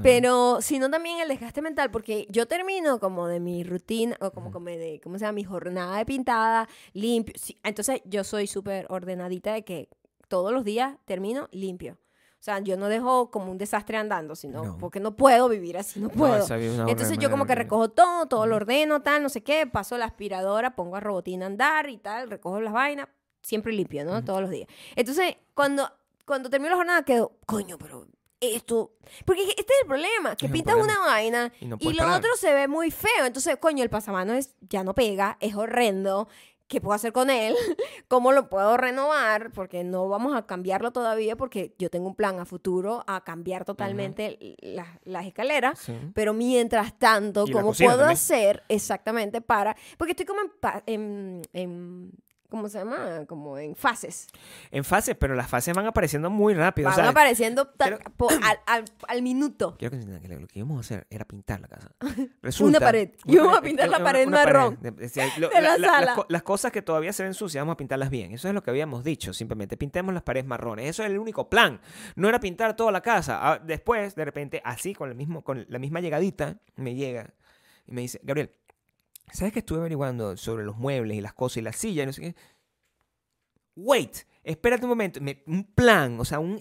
pero sino también el desgaste mental, porque yo termino como de mi rutina, o como, como de, ¿cómo se llama? Mi jornada de pintada, limpio. Sí, entonces yo soy súper ordenadita de que todos los días termino limpio. O sea, yo no dejo como un desastre andando, sino
No.
porque no puedo vivir así, no
No,
puedo.
una
Entonces yo como que recojo todo, todo lo ordeno, tal, no sé qué, paso la aspiradora, pongo a Robotina a andar y tal, recojo las vainas, siempre limpio, ¿no? Todos los días. Entonces, cuando, cuando termino la jornada quedo, coño, pero esto... Porque este es el problema, que
un
pintas
problema.
una vaina
Y no
y, lo
parar.
otro se ve muy feo. Entonces, coño, el pasamano es, ya no pega, es horrendo. ¿Qué puedo hacer con él? ¿Cómo lo puedo renovar? Porque no vamos a cambiarlo todavía porque yo tengo un plan a futuro a cambiar totalmente las, las escaleras.
Sí.
Pero mientras tanto, ¿cómo puedo
también.
hacer exactamente para...? Porque estoy como en, en, en- ¿Cómo se llama? Como en fases.
En fases, pero las fases van apareciendo muy rápido. o
Van
sea,
apareciendo po- al, al- al minuto.
Quiero que entiendan que lo que íbamos a hacer era pintar la casa. Resulta,
pared. Íbamos a pintar la pared marrón
las cosas que todavía se ven sucias, vamos a pintarlas bien. Eso es lo que habíamos dicho, simplemente. Pintemos las paredes marrones. Eso es el único plan. No era pintar toda la casa. Ah, Después, de repente, así, con, el mismo, con la misma llegadita, me llega y me dice, Gabriel, ¿sabes que estuve averiguando sobre los muebles y las cosas y la silla y no sé qué? Wait, espérate un momento, me- un plan, o sea, un,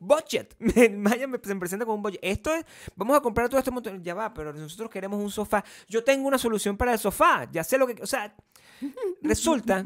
budget. Maya se me presenta con un budget. Esto es, vamos a comprar todo este montón. Ya va, pero nosotros queremos un sofá. Yo tengo una solución para el sofá. Ya sé lo que. O sea, resulta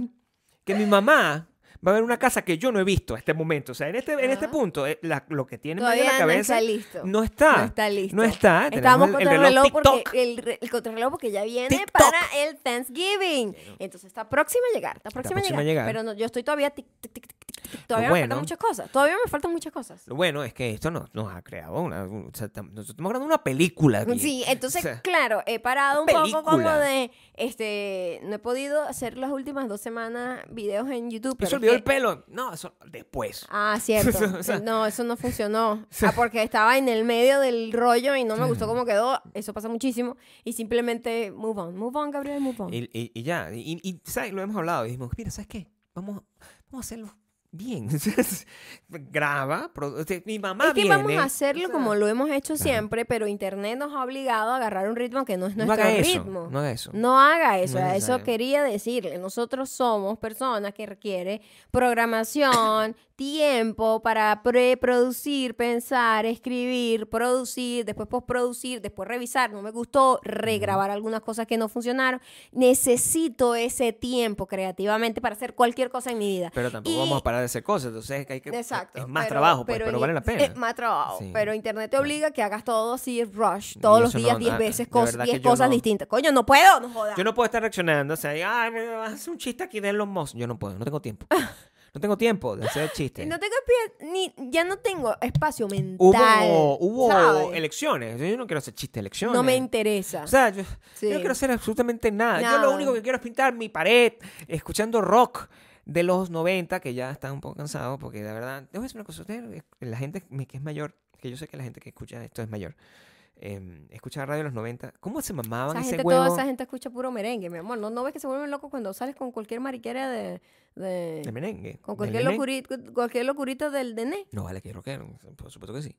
que mi mamá va a ver una casa que yo no he visto a este momento. O sea, en este, en este punto, eh, la- lo que tiene Maya en la
no
cabeza
está listo.
no está.
No está listo.
No está. Tenemos
Estábamos
el- reloj
reloj porque
TikTok.
el, re- el contrarreloj porque ya viene
TikTok.
para el Thanksgiving. Entonces está próxima a llegar, está próxima,
próxima
a llegar. Pero no, yo estoy todavía tic, tic, tic, tic, tic, tic. Todavía me
bueno.
faltan muchas cosas. Todavía me faltan muchas cosas.
Lo bueno es que esto nos, nos ha creado una. o sea, tam- nosotros estamos grabando una película aquí.
Sí, entonces,
O sea,
claro, he parado un poco como de, este, no he podido hacer las últimas dos semanas videos en YouTube. pero
¿Eso
es
olvidó el pelo? No, eso después.
Ah, cierto.
O sea-
no, eso no funcionó. Ah, porque estaba en el medio del rollo y no me gustó cómo quedó. Eso pasa muchísimo. Y simplemente move on. Move on, Gabriel, move on.
Y, y- y ya. Y, y, ¿sabes? Lo hemos hablado. Y dijimos, mira, ¿sabes qué? Vamos, vamos a hacerlo bien. Graba. o sea, mi mamá
es que
viene.
vamos a hacerlo
o sea,
como lo hemos hecho siempre, pero Internet nos ha obligado a agarrar un ritmo que no es
No
nuestro
eso.
ritmo.
No haga eso.
No haga eso,
No es
eso quería decirle. Nosotros somos personas que requiere programación, tiempo para preproducir, pensar, escribir, producir, después postproducir, después revisar, no me gustó, regrabar algunas cosas que no funcionaron. Necesito ese tiempo creativamente para hacer cualquier cosa en mi vida.
Pero tampoco
Y-
vamos a parar de hacer cosas. Entonces hay que,
Exacto.
es más
pero-
trabajo, pues, pero, vale la pena.
Es más trabajo.
Sí.
Pero internet te obliga a que hagas todo así, rush, todos los
no-
días, 10
ah,
veces,
de
cos-
verdad
10
que yo
cosas
no-
distintas. Coño, no puedo, no jodas.
Yo no puedo estar reaccionando. O sea, ay, me vas un chiste aquí de los Musk. Yo no puedo, no tengo tiempo. No tengo tiempo de hacer chistes.
No tengo ni ya no tengo espacio mental.
Hubo, hubo
¿sabes?
elecciones. Yo no quiero hacer chistes de elecciones.
No me interesa.
O sea, yo,
Sí.
yo no quiero hacer absolutamente nada. Yo
Nada.
lo único que quiero es pintar mi pared escuchando rock de los 90, que ya están un poco cansados, porque la verdad, a decir una cosa, ustedes, la gente que es mayor, que yo sé que la gente que escucha esto es mayor, eh, escucha radio de los 90, ¿cómo se mamaban
esa
ese
gente,
huevo
toda esa gente escucha puro merengue, mi amor. ¿No, no ves que se vuelven locos cuando sales con cualquier mariquera de... de-
de merengue?
con cualquier locurita, cualquier locurita del DN?
No, vale, que es rockero, por supuesto que sí.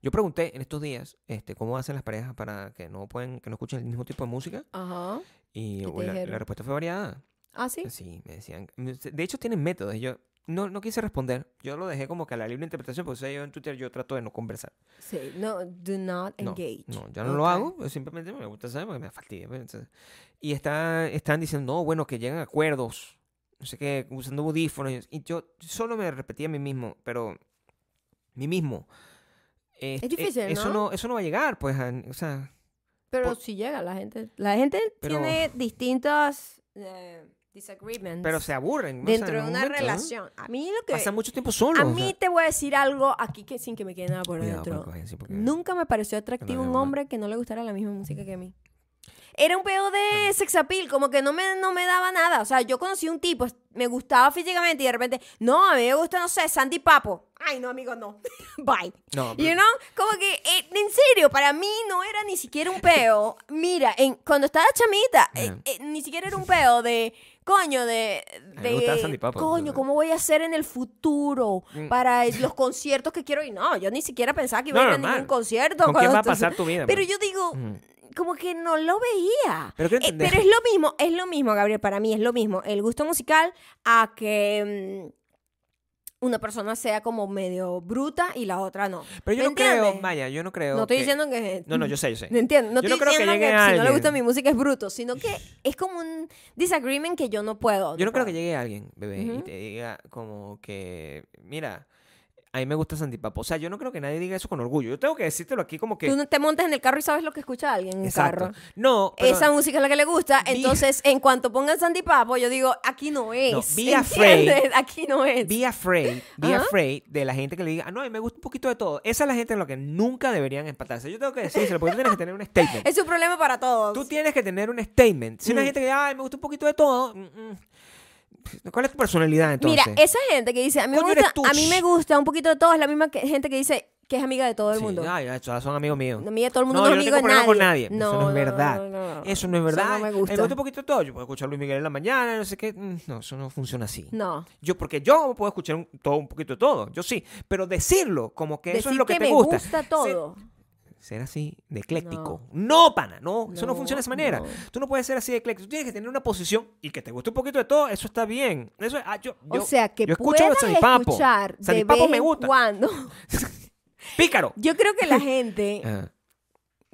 Yo pregunté en estos días este, cómo hacen las parejas para que no pueden, que no escuchen el mismo tipo de música
Ajá.
y
¿Qué te
la, la respuesta fue variada.
Ah, sí.
Sí, me decían. De hecho, tienen métodos. y Yo no, no quise responder. Yo lo dejé como que a la libre interpretación, porque o sea, yo en Twitter yo trato de no conversar.
Sí. No, do not
No,
engage.
No, ya no lo hago. yo simplemente me gusta saber porque me fastidia. pues, entonces. Y está, están diciendo, no, bueno, que llegan a acuerdos. No sé qué, usando audífonos. Y yo solo me repetía a mí mismo, pero. Mí mismo. este,
difícil,
Eso
¿no?
no, eso no va a llegar, pues. a- o sea.
Pero
por-
si llega la gente. La gente
Pero-
tiene distintas eh, disagreements
Pero se aburren. o sea,
dentro
en
de
un
una relación. A mí lo que...
Pasa mucho tiempo solo.
A
o
mí
sea.
te voy a decir algo aquí que sin que me quede nada por dentro. Nunca me pareció atractivo
no,
un hombre que no le gustara la misma música que a mí. Era un pedo de sex appeal, como que no me, no me daba nada. O sea, yo conocí un tipo, me gustaba físicamente y de repente, no, a mí me gusta, no sé, Sandy Papo. Ay, no, amigo, no. Bye.
No,
You
pero-
know, como que, eh, en serio, para mí no era ni siquiera un peo. Mira, en, cuando estaba chamita, eh, eh, ni siquiera era un peo de, coño, de,
me
de
Sandy
coño. ¿cómo voy a hacer en el futuro
Mm.
para los conciertos que quiero ir? No, yo ni siquiera pensaba que iba
No,
a ir a ningún concierto.
¿Con quién
cuando
va a pasar tu vida?
Pero yo digo,
Ujú.
como que no lo veía.
Pero
Eh, pero es lo mismo, es lo mismo, Gabriel, para mí es lo mismo. El gusto musical a que mm, una persona sea como medio bruta y la otra no.
Pero yo
¿Me
no creo? Vaya, yo no creo.
No estoy
que-
diciendo que...
No, no, yo sé, yo sé.
¿Me entiendes? No
Yo no
estoy
creo
diciendo que, si no le gusta mi música es bruto, sino que es como un disagreement que yo no puedo.
Yo no creo que llegue alguien, bebé, y te diga como que, mira, a mí me gusta Santi Papo. O sea, yo no creo que nadie diga eso con orgullo. Yo tengo que decírtelo aquí como que...
Tú no te montas en el carro y sabes lo que escucha alguien en el carro.
No, pero-
Esa música es la que le gusta. Entonces, en cuanto pongan Sandy Papo, yo digo, aquí no es.
No, be afraid.
Aquí no es.
Be afraid, be
Ajá.
afraid de la gente que le diga, ah, no, a mí me gusta un poquito de todo. Esa es la gente en la que nunca deberían empatarse. Yo tengo que decírselo, porque tú tienes que tener un statement.
Es un problema para todos.
Tú tienes que tener un statement. Si una
Mm.
gente que, ay, me gusta un poquito de todo, mm, mm. ¿Cuál es tu personalidad entonces?
Mira, esa gente que dice, a mí, me gusta, a mí me gusta un poquito de todo, es la misma que- gente que dice que es amiga de todo el
Sí,
mundo.
ay, son amigos míos.
Amiga de todo el mundo
No,
no,
yo no
es
tengo
amigo de
problema con
nadie.
nadie. Eso no es verdad.
no.
Eso no es verdad.
no me gusta.
Me gusta un poquito de todo. Yo puedo escuchar a Luis Miguel en la mañana, no sé qué. Mm, No, eso no funciona así.
No.
Yo, porque yo puedo escuchar un, todo, un poquito de todo. Yo sí. Pero decirlo como que eso es lo que,
que
te
me
gusta.
todo.
Ser así de ecléctico. No, pana, no, eso no funciona de esa manera.
no.
Tú no puedes ser así de ecléctico. Tú tienes que tener una posición y que te guste un poquito de todo. Eso está bien. Eso, ah, yo,
O
yo-
sea, que
yo escucho
puedas escuchar de vez
me gusta.
cuando.
Pícaro.
Yo creo que la gente.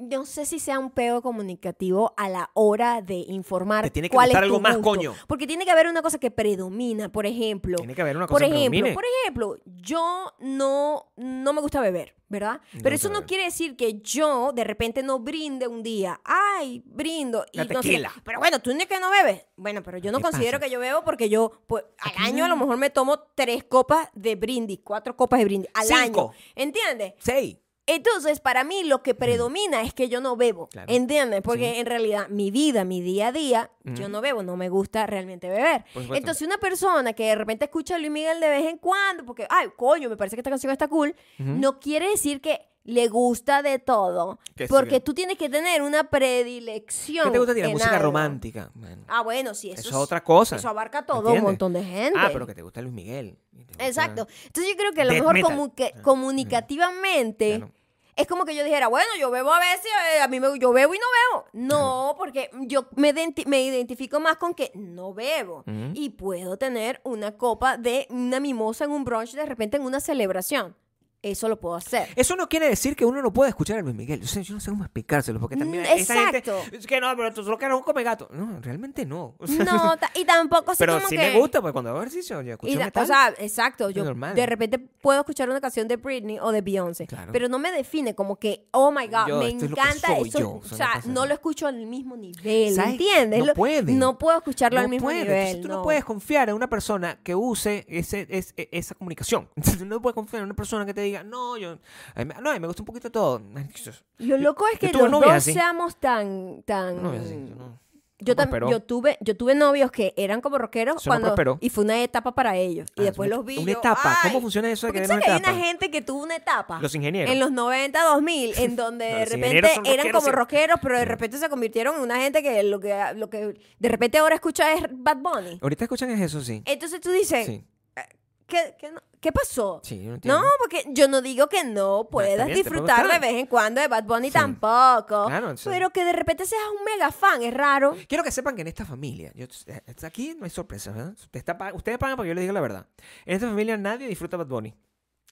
No sé si sea un peo comunicativo a la hora de informar
Te tiene que
cuál
gustar
es tu
algo más,
gusto.
coño.
Porque tiene que haber una cosa que predomina, por ejemplo.
Tiene que haber una
Por
cosa que
ejemplo,
predomine.
por ejemplo, yo no, no me gusta beber, ¿verdad?
No
Pero eso no
beber.
quiere decir que yo de repente no brinde un día. Ay, brindo. Y
La
no sé. Pero bueno, tú ni que no bebes. Bueno, pero yo no
¿Qué
considero
pasa?
que yo bebo porque yo, pues, al
Aquí
año a
no.
lo mejor me tomo tres copas de brindis, cuatro copas de brindis al
Cinco.
año. ¿Entiendes?
Seis.
Entonces, para mí lo que predomina es que yo no bebo.
Claro.
¿Entiendes? Porque
Sí.
en realidad mi vida, mi día a día, yo no bebo, no me gusta realmente beber. Entonces, una persona que de repente escucha a Luis Miguel de vez en cuando, porque, ay, coño, me parece que esta canción está cool, no quiere decir que le gusta de todo. Porque
que-
tú tienes que tener una predilección.
¿Qué te gusta a ti? La música
algo.
romántica.
Ah, bueno, sí, eso,
eso es otra cosa.
Eso abarca todo un montón de gente.
Ah, pero que te gusta Luis Miguel. gusta-
Exacto. Entonces yo creo que a lo
Death
mejor
metal.
comu- que-
Ah,
comunicativamente
Claro.
Es como que yo dijera, bueno, yo bebo a veces, eh, a mí me, yo bebo y no bebo. No, porque yo me, identi- me identifico más con que no bebo y puedo tener una copa de una mimosa en un brunch de repente en una celebración. Eso lo puedo hacer.
Eso no quiere decir que uno no pueda escuchar a Luis Miguel. Yo, sé- yo no sé cómo explicárselo, porque también
Mm,
esa gente...
exacto.
Es que no, pero tú solo que eres un come gato. No, realmente no. O sea,
No, y tampoco
pero
como
sí
que...
me gusta, pues cuando hago ejercicio yo escucho
Y
metal.
o sea, exacto, yo
normal.
de repente puedo escuchar una canción de Britney o de Beyoncé,
Claro.
pero no me define como que, oh my God,
Yo,
me encanta eso.
yo,
o
sea, no
no lo escucho al mismo nivel,
¿Sabes?
¿entiendes?
No
Lo-
puede.
No puedo escucharlo al
no
mismo
puede.
nivel.
Entonces, tú no. puedes confiar en una persona que use ese, es- e- esa comunicación. No puedes confiar en una persona que te diga, no, yo, a mí me- no, a mí me gusta un poquito de todo.
Lo loco es que los dos
así.
seamos tan, tan.
No, así, no.
Yo,
No
tam- yo tuve yo tuve novios que eran como rockeros
Eso
cuando y fue una etapa para ellos y
Ah,
después los vi
Una
yo,
etapa.
ay,
¿Cómo funciona eso de que
tú
una
sabes que hay una gente que tuvo una etapa
Los ingenieros.
en los 90, 2000 en donde
No,
de repente eran como
sí.
rockeros pero de repente se convirtieron en una gente que lo que lo que de repente ahora escucha es Bad Bunny.
Ahorita escuchan es eso, sí.
Entonces tú dices,
Sí,
¿qué, qué, no- qué pasó?
sí, no entiendo.
No, porque yo no digo que no puedas
bien,
disfrutar de vez en cuando de Bad Bunny
Sí.
tampoco.
Claro, sí.
Pero que de repente seas un mega fan, es raro.
Quiero que sepan que en esta familia, yo, eh, aquí no hay sorpresas, está ustedes pagan para que yo les diga la verdad. En esta familia nadie disfruta Bad Bunny.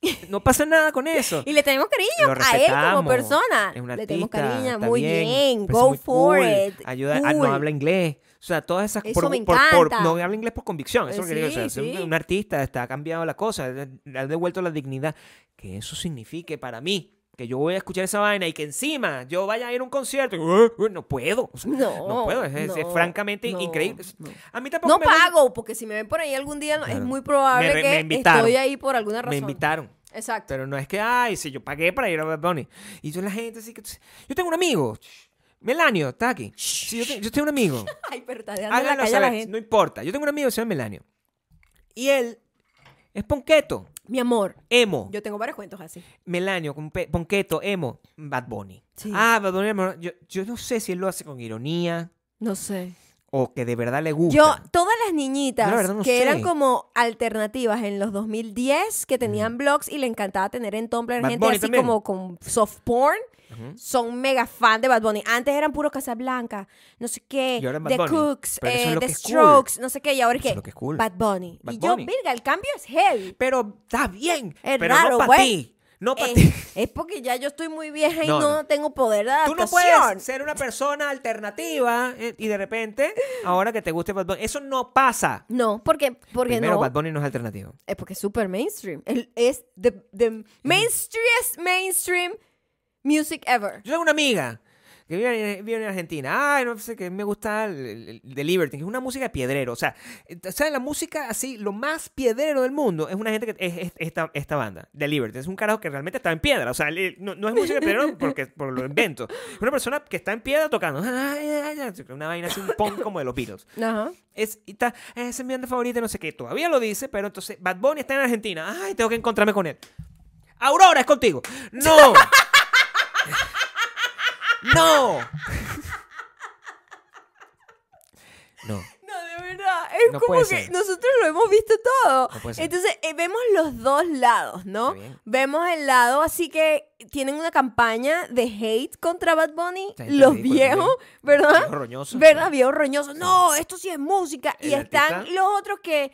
No pasa nada con eso.
Y le tenemos cariño a él como persona.
Es
le tenemos cariño, muy bien.
parece
Go for
cool,
it.
Ayuda, ah, no habla inglés. O sea, todas esas
Eso
por,
me
por- por- no habla inglés por convicción. Eso
Eh,
es lo que digo. O sea,
sí,
es un-
sí.
un artista está ha cambiado la cosa, le ha devuelto la dignidad. Que eso signifique para mí que yo voy a escuchar esa vaina y que encima yo vaya a ir a un concierto. no puedo. O sea,
No,
no puedo. Es, es- es
no,
francamente
no,
increíble.
no.
A mí tampoco
No
me
pago, porque si me ven por ahí algún día, es
Claro.
muy probable
Me me
que
invitaron.
estoy ahí por alguna razón.
Me invitaron.
Exacto.
Pero no es que, ay, si yo pagué para ir a Bad Bunny. Y yo la gente así que... Yo tengo un amigo. Melanio, está aquí. Sí, yo, te- yo tengo un amigo.
Ay, pero está dejando la calle a la gente.
no importa. Yo tengo un amigo que se llama Melanio. Y él es ponqueto,
Mi amor,
emo.
yo tengo varios cuentos así.
Melanio, ponqueto, emo, Bad Bunny.
Sí.
Ah, Bad Bunny, yo, yo no sé si él lo hace con ironía
No sé.
o que de verdad le gusta.
Yo, todas las niñitas
la no
que
sé.
eran como alternativas en los 2010, que tenían blogs y le encantaba tener en Tumblr
Bad
gente
Bunny
así
también.
como con soft porn, Son mega fan de Bad Bunny. Antes eran puro Casablanca, no sé qué,
es
The
Bunny.
Cooks,
es
eh, The
es cool.
Strokes, no sé qué, y ahora es
es
que
es cool.
Bad Bunny.
Bad
y yo, virga, el cambio es heavy.
Pero está bien.
Es
pero
raro,
no para
pues.
ti. No para
Eh,
ti.
es porque ya yo estoy muy vieja y
No,
no,
no.
tengo poder de
Tú no
adaptación.
puedes ser una persona alternativa eh, y de repente, ahora que te guste Bad Bunny, eso no pasa.
No, porque, porque
Primero,
no.
Bad Bunny no es alternativo.
Es porque es súper mainstream. Él es the, the mainstreamest mainstream music ever.
Yo tengo una amiga que vive, vive en Argentina. Ay, no sé, que me gusta el, el- el The Liberty, que es una música de piedrero. O sea, eh, ¿sabes? La música así, lo más piedrero del mundo es una gente que es, es- esta, esta banda, The Liberty. Es un carajo que realmente está en piedra. O sea, no, no es música de piedrero porque por lo invento. Es una persona que está en piedra tocando. Una vaina así, un punk como de los Beatles.
Ajá.
Es, está, "Eh, esa es mi banda favorita, no sé qué. Todavía lo dice, pero entonces Bad Bunny está en Argentina. Ay, tengo que encontrarme con él. Aurora, es contigo. No. no. No.
No, de verdad. Es
No
como
puede
que
ser.
nosotros lo hemos visto todo.
No puede ser.
Entonces, eh, vemos los dos lados, ¿no?
Está bien.
Vemos el lado así que tienen una campaña de hate contra Bad Bunny, los viejos. ¿verdad?
Viejo roñoso.
¿Verdad? Viejos roñosos. No, esto sí es música. Y
El
están
artista-
los otros que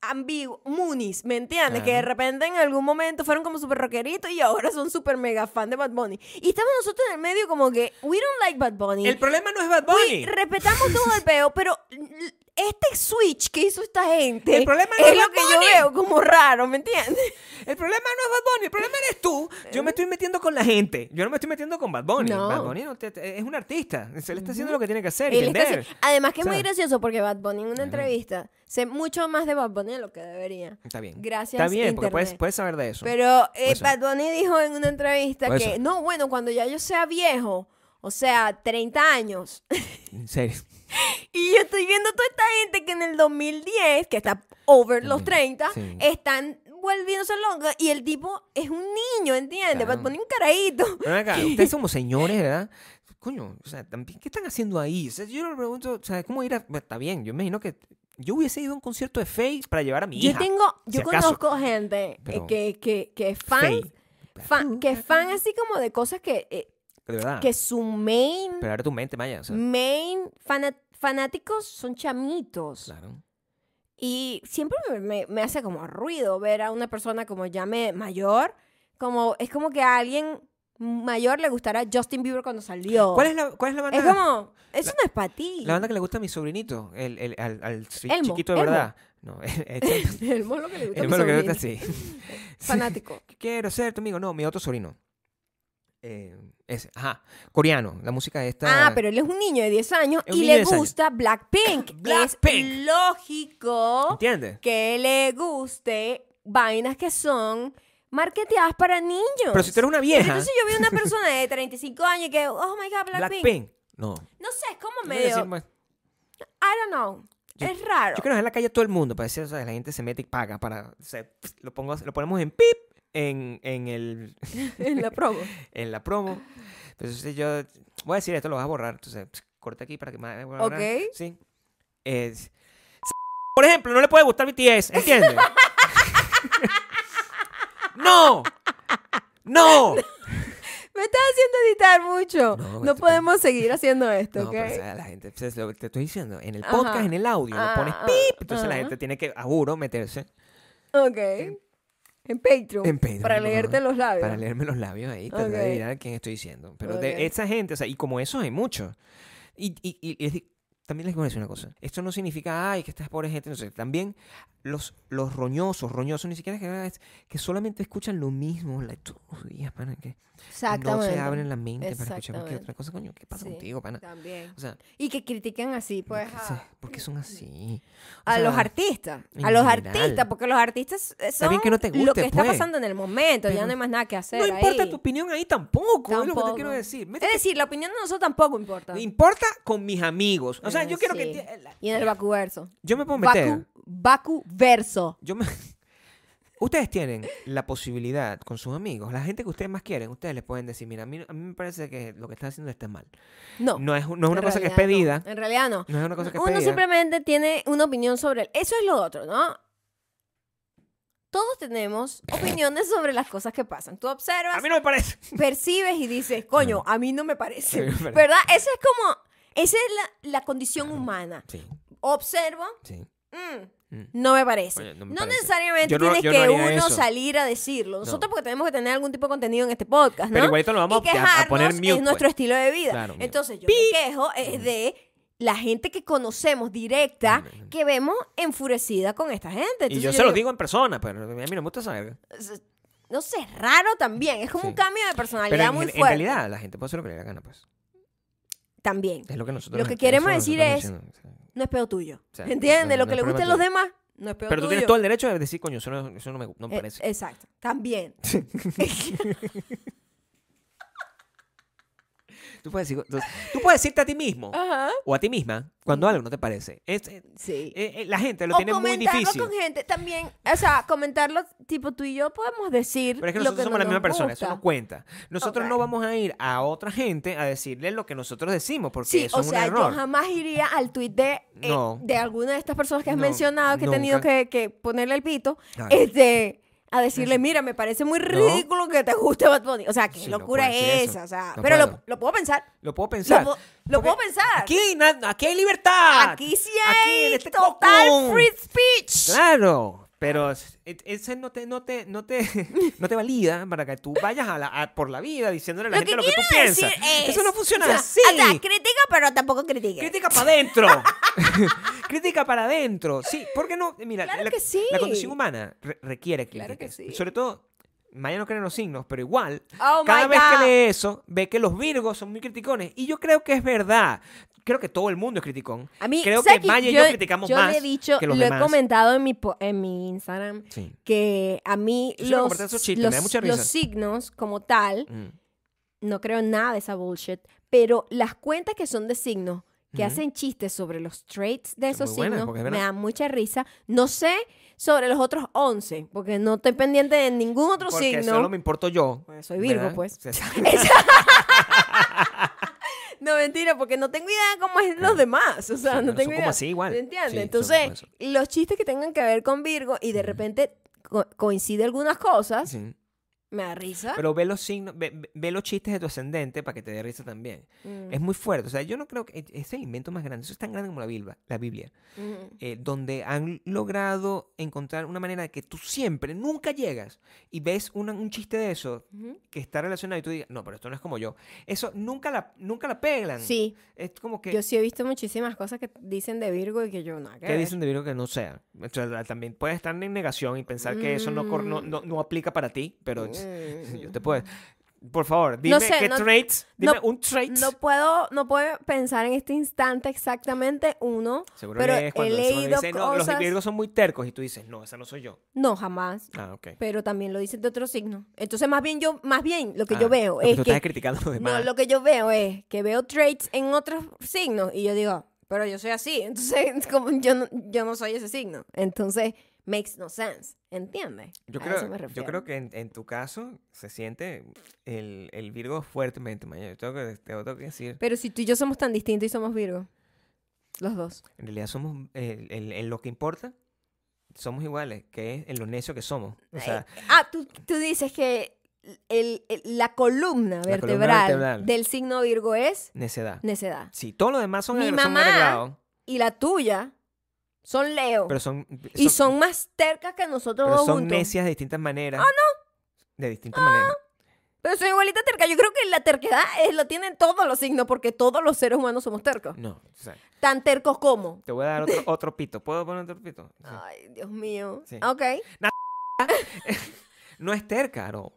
ambiguos, Moonies, ¿me entiendes? Que de repente en algún momento fueron como súper rockeritos y ahora son súper mega fan de Bad Bunny. Y estamos nosotros en el medio como que, we don't like Bad Bunny.
El problema no es Bad
We
Bunny.
respetamos todo el peo, pero este switch que hizo esta gente
El problema no
es
es
lo que yo veo como raro, ¿me entiendes?
El problema no es Bad Bunny, el problema eres tú. Yo me estoy metiendo con la gente. Yo no me estoy metiendo con Bad Bunny.
No.
Bad Bunny no te- te- es un artista. Se le está haciendo lo que tiene que hacer, entender.
haciendo- Además que es
O sea,
muy gracioso porque Bad Bunny en una entrevista sé mucho más de Bad Bunny de lo que debería.
Está bien.
Gracias,
Está bien, porque puedes, puedes saber de eso.
Pero eh. Bad Bunny dijo en una entrevista que, no, bueno, cuando ya yo sea viejo, o sea, 30 años,
En serio.
y yo estoy viendo toda esta gente que en el 2010, que está over los
También,
30,
sí.
están volviéndose locos y el tipo es un niño, ¿entiendes?
Claro.
Bad Bunny un caradito.
Pero acá, ustedes somos señores, ¿verdad? Coño, o sea, ¿qué están haciendo ahí? O sea, yo me pregunto, o sea, ¿cómo ir a...? bueno, Está bien, yo imagino que yo hubiese ido a un concierto de Faye para llevar a mi
Yo
hija.
tengo, yo
si acaso.
conozco gente
Pero-
que, que, que es fan, fan- que es fan así como de cosas que, eh,
De verdad.
que su main,
Pero ahora tu mente, Maya. O sea,
main fana- fanáticos son chamitos.
claro.
Y siempre me, me- me hace como ruido ver a una persona como ya me, mayor, como es como que a alguien mayor le gustará Justin Bieber cuando salió.
¿Cuál es la, cuál es la banda?
Es como, eso no es para ti.
La banda que le gusta a mi sobrinito, el, el, al, al
Elmo,
chiquito de
Elmo.
verdad. No, este-
El mono que le gusta a
el
mi
hermano que le gusta así.
Fanático.
Quiero ser tu amigo. No, mi otro sobrino. Eh, ese, ajá, coreano. La música esta.
Ah, pero él es un niño de 10 años y
de
le
10 años.
gusta Blackpink.
Blackpink.
Es lógico
¿Entiendes?
que le guste vainas que son marketeadas para niños.
Pero si tú eres una
Pero
vieja,
entonces yo vi una persona de 35 años que, oh my god, Blackpink.
Blackpink. No.
No sé, es como medio.
pues,
I don't know.
Yo-
es raro.
Yo quiero dejar en la calle todo el mundo para decir, o sea, la gente se mete y paga para, o sea, lo, pongo, lo ponemos en pip en, en, el,
en la promo.
en la promo. Entonces yo voy a decir esto, lo vas a borrar. Entonces, corta aquí para que me borrar.
Ok.
Sí. Es- por ejemplo, no le puede gustar BTS, ¿entiendes? ¡No! ¡No!
Me estás haciendo editar mucho.
No,
podemos seguir haciendo esto,
No,
¿ok?
pero o sea, la gente, pues, es lo que te estoy diciendo, en el
Ajá.
podcast, en el audio, lo pones
Ah,
pip, entonces la gente tiene que, a juro, meterse
Ok. En Patreon.
en Patreon,
Para leerte los labios.
Para leerme los labios ahí, tratar de
Ok.
adivinar quién estoy diciendo. Pero de esa gente, o sea, y como eso hay muchos. Y, y, y- también les voy a decir una cosa. Esto no significa, ay, que esta pobre gente, no sé. También los, los roñosos, roñosos, ni siquiera que, es que solamente escuchan lo mismo like, todos los días, pana, que no se abren la mente para escuchar cualquier otra cosa. Coño, ¿qué pasa
Sí,
contigo, pana?
También.
O sea,
Y que critiquen así, pues.
¿por qué se-
a-
¿por qué son así? O
a
sea,
los artistas, a los
general.
artistas, porque los artistas eh, son
que no te
lo
guste,
que está
pues.
pasando en el momento, ya
Pero
no hay más nada que hacer
No importa
ahí.
tu opinión ahí tampoco, es lo que
Tampoco.
te quiero decir.
Es
Métete-
decir, la opinión de nosotros tampoco importa.
importa con mis amigos. O sea, Yo quiero
sí.
que...
Y en el Bakuverso.
Yo me puedo meter...
Baku.
Yo me... Ustedes tienen la posibilidad con sus amigos, la gente que ustedes más quieren, ustedes les pueden decir, mira, a mí, a mí me parece que lo que están haciendo está mal.
No.
No es, no es una cosa que es pedida.
no. En realidad no.
No es una cosa que es
Uno
pedida.
simplemente tiene una opinión sobre él. Eso es lo otro, ¿no? Todos tenemos opiniones sobre las cosas que pasan. Tú observas,
A mí no me parece.
percibes y dices, coño, a mí no me
A
parece.
mí no me parece.
¿Verdad? Esa es como, esa es la, la condición humana.
Sí,
mm,
Mm.
no me parece.
Oye, no
no
me parece.
necesariamente
no- no
que uno
eso.
salir a decirlo. Nosotros
No.
porque tenemos que tener algún tipo de contenido en este podcast, ¿no?
Pero igualito lo vamos
y
a- poner mute.
es nuestro
pues.
estilo de vida.
Claro.
Entonces yo me quejo es de la gente que conocemos directa
Mm.
que vemos enfurecida con esta gente.
Y yo se lo digo en persona, pero a mí no me gusta saber.
No sé, es raro también. Es como
Sí.
un cambio de
Pero
personalidad
en,
muy
en
fuerte.
realidad la gente puede hacer lo que le dé la gana, pues.
También.
Es lo que nosotros...
Lo que queremos decir es-
diciendo, o.
No es peor tuyo.
sea,
¿Entiendes?
no-
Lo
no
que
es
le
problema
los demás no es peor
Pero tú
tuyo.
tienes todo el derecho de decir, coño, eso no, eso no me, no me
Eh,
parece.
exacto. También.
Tú puedes, decir- entonces, tú puedes decirte a ti mismo
Ajá.
o a ti misma cuando algo no te parece. Es- eh,
Sí.
eh, la gente lo
o
tiene muy
comentarlo
difícil.
con gente también, o sea, comentarlo, tipo tú y yo podemos decir
Pero es que
lo
nosotros
que
somos
no
la misma
nos
persona, eso
gusta.
no cuenta. Nosotros no vamos a ir a otra gente a decirle lo que nosotros decimos, porque
Sí,
eso
o
es
sea,
un error.
yo jamás iría al tweet de, eh,
No.
de alguna de estas personas que has
No,
mencionado que he tenido que, que ponerle el pito, este, a decirle, mira, me parece muy ridículo que te guste Bad Bunny. O sea, qué
Sí, no
locura
puedo decir
es
eso.
esa. O sea,
No
pero lo,
puedo.
lo puedo pensar.
Lo puedo
Lo,
pensar.
lo
Porque
puedo pensar.
Aquí na- aquí hay libertad.
Aquí sí
Aquí,
hay
en este
total
cocón.
free speech.
Claro. Pero e- ese no te, no te, no te, no te valida para que tú vayas a la- a- por la vida diciéndole a la
Lo
gente
que
lo que tú piensas.
es-
Eso no funciona
o sea,
así.
O sea, critica, pero tampoco critique.
Crítica para adentro. Crítica para adentro. Sí, ¿por qué no? Mira,
Claro
la,
que sí.
la condición humana re- requiere
Claro que sí.
Sobre todo, Maya no cree en los signos, pero igual,
Oh
cada vez que
God.
lee eso, ve que los virgos son muy criticones. Y yo creo que es verdad. Creo que todo el mundo es criticón.
A mí,
creo
¿sabes
que? Maya y yo criticamos
yo
más
le he dicho,
que los
lo
demás.
he comentado en mi, po- en mi Instagram,
Sí.
que a mí los,
da
los- los signos como tal,
Mm.
no creo en nada de esa bullshit, pero las cuentas que son de signos, que
Ujú.
hacen chistes sobre los traits de
Son
esos
buenas,
signos,
es
me dan mucha risa. No sé sobre los otros 11, porque no estoy pendiente de ningún otro
Porque
signo.
solo me importo yo.
Soy Virgo,
¿verdad?
pues. No, mentira, porque no tengo idea cómo es los demás. O sea, no tengo
son
idea.
como así igual.
¿Me entiendes?
Sí,
Entonces, los chistes que tengan que ver con Virgo y de repente co- coincide algunas cosas,
Sí.
Me da risa.
Pero ve los signos, ve, ve- los chistes de tu ascendente para que te dé risa también.
Mm,
Es muy fuerte. O sea, yo no creo que e- ese invento más grande, eso es tan grande como la Biblia, la Biblia
mm.
eh, donde han logrado encontrar una manera de que tú siempre, nunca llegas y ves una- un chiste de eso
Ujú.
que está relacionado y tú digas, no, pero esto no es como yo. Eso nunca la, nunca la pelan.
Sí,
Es como que...
yo sí he visto muchísimas cosas que dicen de Virgo y que yo nada que
¿Qué
ver.
dicen de Virgo que no sea? O sea, también puedes estar en negación y pensar que eso no, no, no, no aplica para ti, pero
Mm.
Yo te puedo... Por favor, dime
sé,
qué
no-
traits, dime
no-
un trait.
No puedo, no puedo pensar en este instante exactamente uno,
Seguro
pero he
cuando, cuando
leído
dicen, no, los
cosas-
Virgos son muy tercos y tú dices, no, esa no soy yo.
no jamás,
Ah, ok.
pero también lo dicen de otro signo. Entonces, más bien yo, más bien lo que
Ah,
yo veo es
tú
que
estás criticando los demás.
No, lo que yo veo es que veo traits en otros signos y yo digo, pero yo soy así, entonces como yo no, yo no soy ese signo. Entonces, makes no sense, ¿entiendes?
Yo
A
creo,
eso me
yo creo que en, en tu caso se siente el, el Virgo fuertemente, Maya. Yo tengo que, te tengo que decir.
Pero si tú y yo somos tan distintos y somos Virgo, los dos.
En realidad somos, el- en lo que importa, somos iguales, que es en lo necio que somos. O sea,
Eh, ah, tú, tú dices que el, el- la columna
La columna
vertebral, del signo Virgo es
necedad.
necedad.
Sí, todo lo demás son,
Mi mamá Y la tuya son Leo.
pero son,
y son más tercas que nosotros
pero
dos
son
juntos.
necias de distintas maneras. Ah, no. De distintas maneras.
Pero soy igualita terca. Yo creo que la terquedad es, lo tienen todos los signos porque todos los seres humanos somos tercos.
No, o sea,
Tan tercos como.
te voy a dar otro, otro pito. ¿Puedo poner otro pito? Sí.
Ay, Dios mío.
Sí.
Ok.
No es terca, no.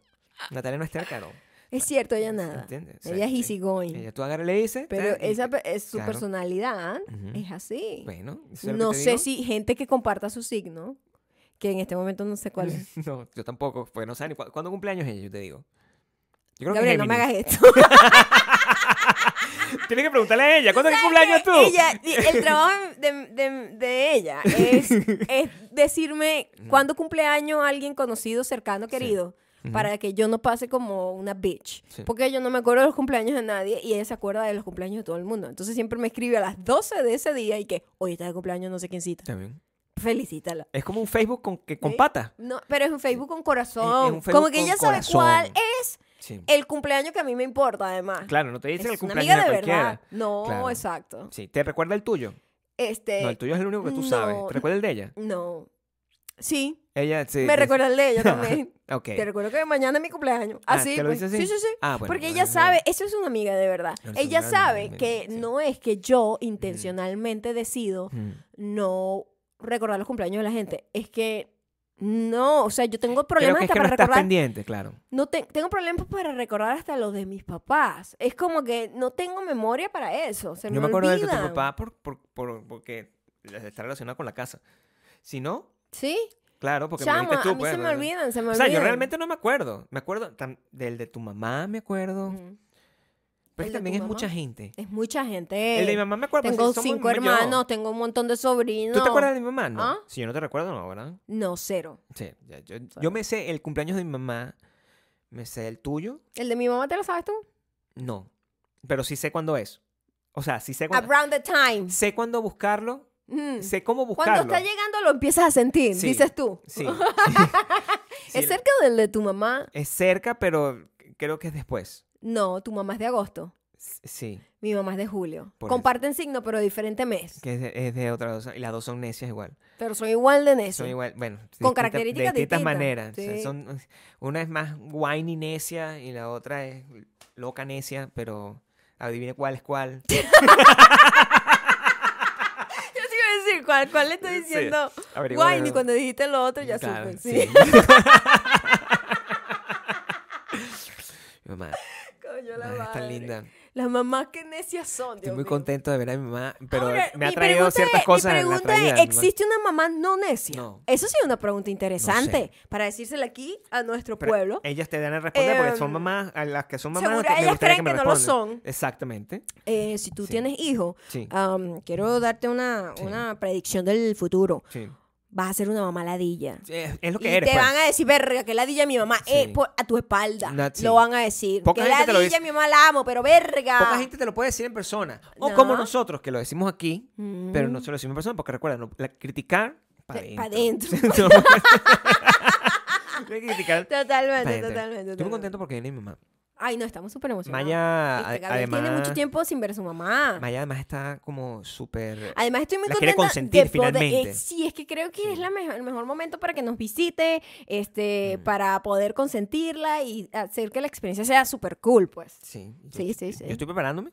Natalia no es terca, no.
Es cierto, ella nada.
¿Entiendes? O sea,
Ella es
sí.
easygoing.
Ella tú agarras y le dices.
Pero
tal, y-
esa pe- es su
claro.
personalidad es así.
Bueno, eso es
no sé
digo.
si gente que comparta su signo, que en este momento no sé cuál es.
No, yo tampoco, porque no sé ni cu- cuándo cumpleaños ella, yo te digo. Yo creo
Gabriel,
que
no me hagas esto.
Tienes que preguntarle a ella, ¿cuándo es cumpleaños tú?
Ella, el trabajo de, de- de ella es, es decirme cuándo cumpleaños alguien conocido, cercano, querido. Para que yo no pase como una bitch.
Sí.
Porque yo no me acuerdo de los cumpleaños de nadie y ella se acuerda de los cumpleaños de todo el mundo. Entonces siempre me escribe a las 12 de ese día y que, oye, está de cumpleaños no sé quién cita.
También.
Felicítala.
Es como un Facebook con, que, con
¿Sí?
patas.
No, pero es un Facebook con corazón.
es un Facebook
como que ella sabe
corazón.
cuál es
Sí.
el cumpleaños que a mí me importa, además.
Claro, no te dicen el
una
cumpleaños
amiga de
de
verdad. No,
Claro.
exacto.
Sí, ¿te recuerda el tuyo?
Este,
No, el tuyo es el único que tú sabes. ¿Te recuerda el de ella?
no. Sí,
Ella sí.
me
sí.
recuerda el de ella también.
Ok.
Te recuerdo que mañana es mi cumpleaños.
Ah,
Así,
¿te lo
pues.
así?
Sí, sí, sí.
Ah, bueno,
Porque
bueno,
ella
bueno.
sabe, eso es una amiga de verdad.
Es
Ella sabe
amiga,
que
sí.
no es que yo intencionalmente decido
Mm.
no recordar los cumpleaños de la gente. Es que no, o sea, yo tengo problemas
que es
hasta
que no
para
estás
recordar.
pendiente, claro.
No te- tengo problemas para recordar hasta los de mis papás. Es como que no tengo memoria para eso. Se
Yo
me,
me acuerdo de tu papá por, por, por- porque está relacionado con la casa. Si no,
Sí,
claro, porque me
chama,
dijiste tú,
a mí
pues,
se me olvidan, se me
O
olvidan.
sea, yo realmente no me acuerdo. Me acuerdo del de tu mamá, me acuerdo. Pero
¿El de
también es mucha gente.
Es mucha gente.
El de mi mamá me acuerdo.
Tengo
sí, somos
cinco
yo.
hermanos, tengo un montón de sobrinos.
¿Tú te acuerdas de mi mamá? No.
¿Ah?
Si yo no te recuerdo, no, ¿verdad?
No, cero.
Sí. ya, yo, yo me sé el cumpleaños de mi mamá. Me sé el tuyo.
¿El de mi mamá te lo sabes tú?
No. Pero sí sé cuándo es. O sea, sí sé cuándo.
Around the time.
Sé cuándo buscarlo.
Mm.
Sé cómo
Cuando
buscarlo.
está llegando lo empiezas a sentir,
Sí.
dices tú.
Sí. Sí,
¿Es cerca del de tu mamá?
Es cerca, pero creo que es después.
No, tu mamá es de agosto.
Sí.
Mi mamá es de julio.
Por
Comparten signo, pero diferente mes.
Que es de, es de otra cosa. Y las dos son necias igual.
Pero son igual de necio.
Son igual, bueno.
Con
distinta-
características
De distintas maneras. O sea,
sí.
son, una es más whiny necia y la otra es loca necia, pero adivine cuál es cuál.
¿cuál, cuál le estoy
Sí.
diciendo?
Averigua-
Guay, ni cuando dijiste lo otro ya
Claro,
supe. Sí.
sí. Mamá,
Coño, la
ay, es tan
madre.
linda.
Las mamás que necias son,
Estoy muy
mío.
contento de ver a mi mamá, pero
Ahora,
me ha traído
pregunta
ciertas
es-
cosas
Mi
en la
pregunta es,
traída. mamá.
¿existe una mamá no necia?
No.
Eso sí es una pregunta interesante para decírsela aquí a nuestro
Pero
pueblo.
Ellas te dan a responder porque son
Em,
mamás, a las que son mamás.
seguro ellas creen
me
que no lo son.
Exactamente.
Eh, si tú
Sí.
tienes hijos,
Sí.
am, quiero darte una,
Sí.
una predicción del futuro.
Sí.
Vas a ser una mamá ladilla.
Es, es lo
Y
que eres.
te
pues.
van a decir, verga, que ladilla mi mamá.
Sí.
Eh, por- a tu espalda.
Sí.
Lo van a decir.
Poca
que
gente te lo
ladilla
dice.
mi mamá la amo, pero verga.
Poca gente te lo puede decir en persona. O
No.
como nosotros, que lo decimos aquí,
Mm.
pero no se lo decimos en persona, porque recuerda, no- la- criticar para adentro.
pa'.
No que criticar
Totalmente, totalmente.
Estoy muy contento porque viene mi mamá.
Ay, no, estamos súper emocionados.
Maya,
Este,
a-
Gabriel
además,
tiene mucho tiempo sin ver a su mamá.
Maya además está como súper...
Además, estoy muy
La quiere
contenta
consentir
de poder-
finalmente.
eh, sí, es que creo que es la el mejor momento para que nos visite, este,
Mm.
para poder consentirla y hacer que la experiencia sea súper cool, pues.
Sí, yo-
Sí, sí,
yo-
sí.
Yo estoy preparándome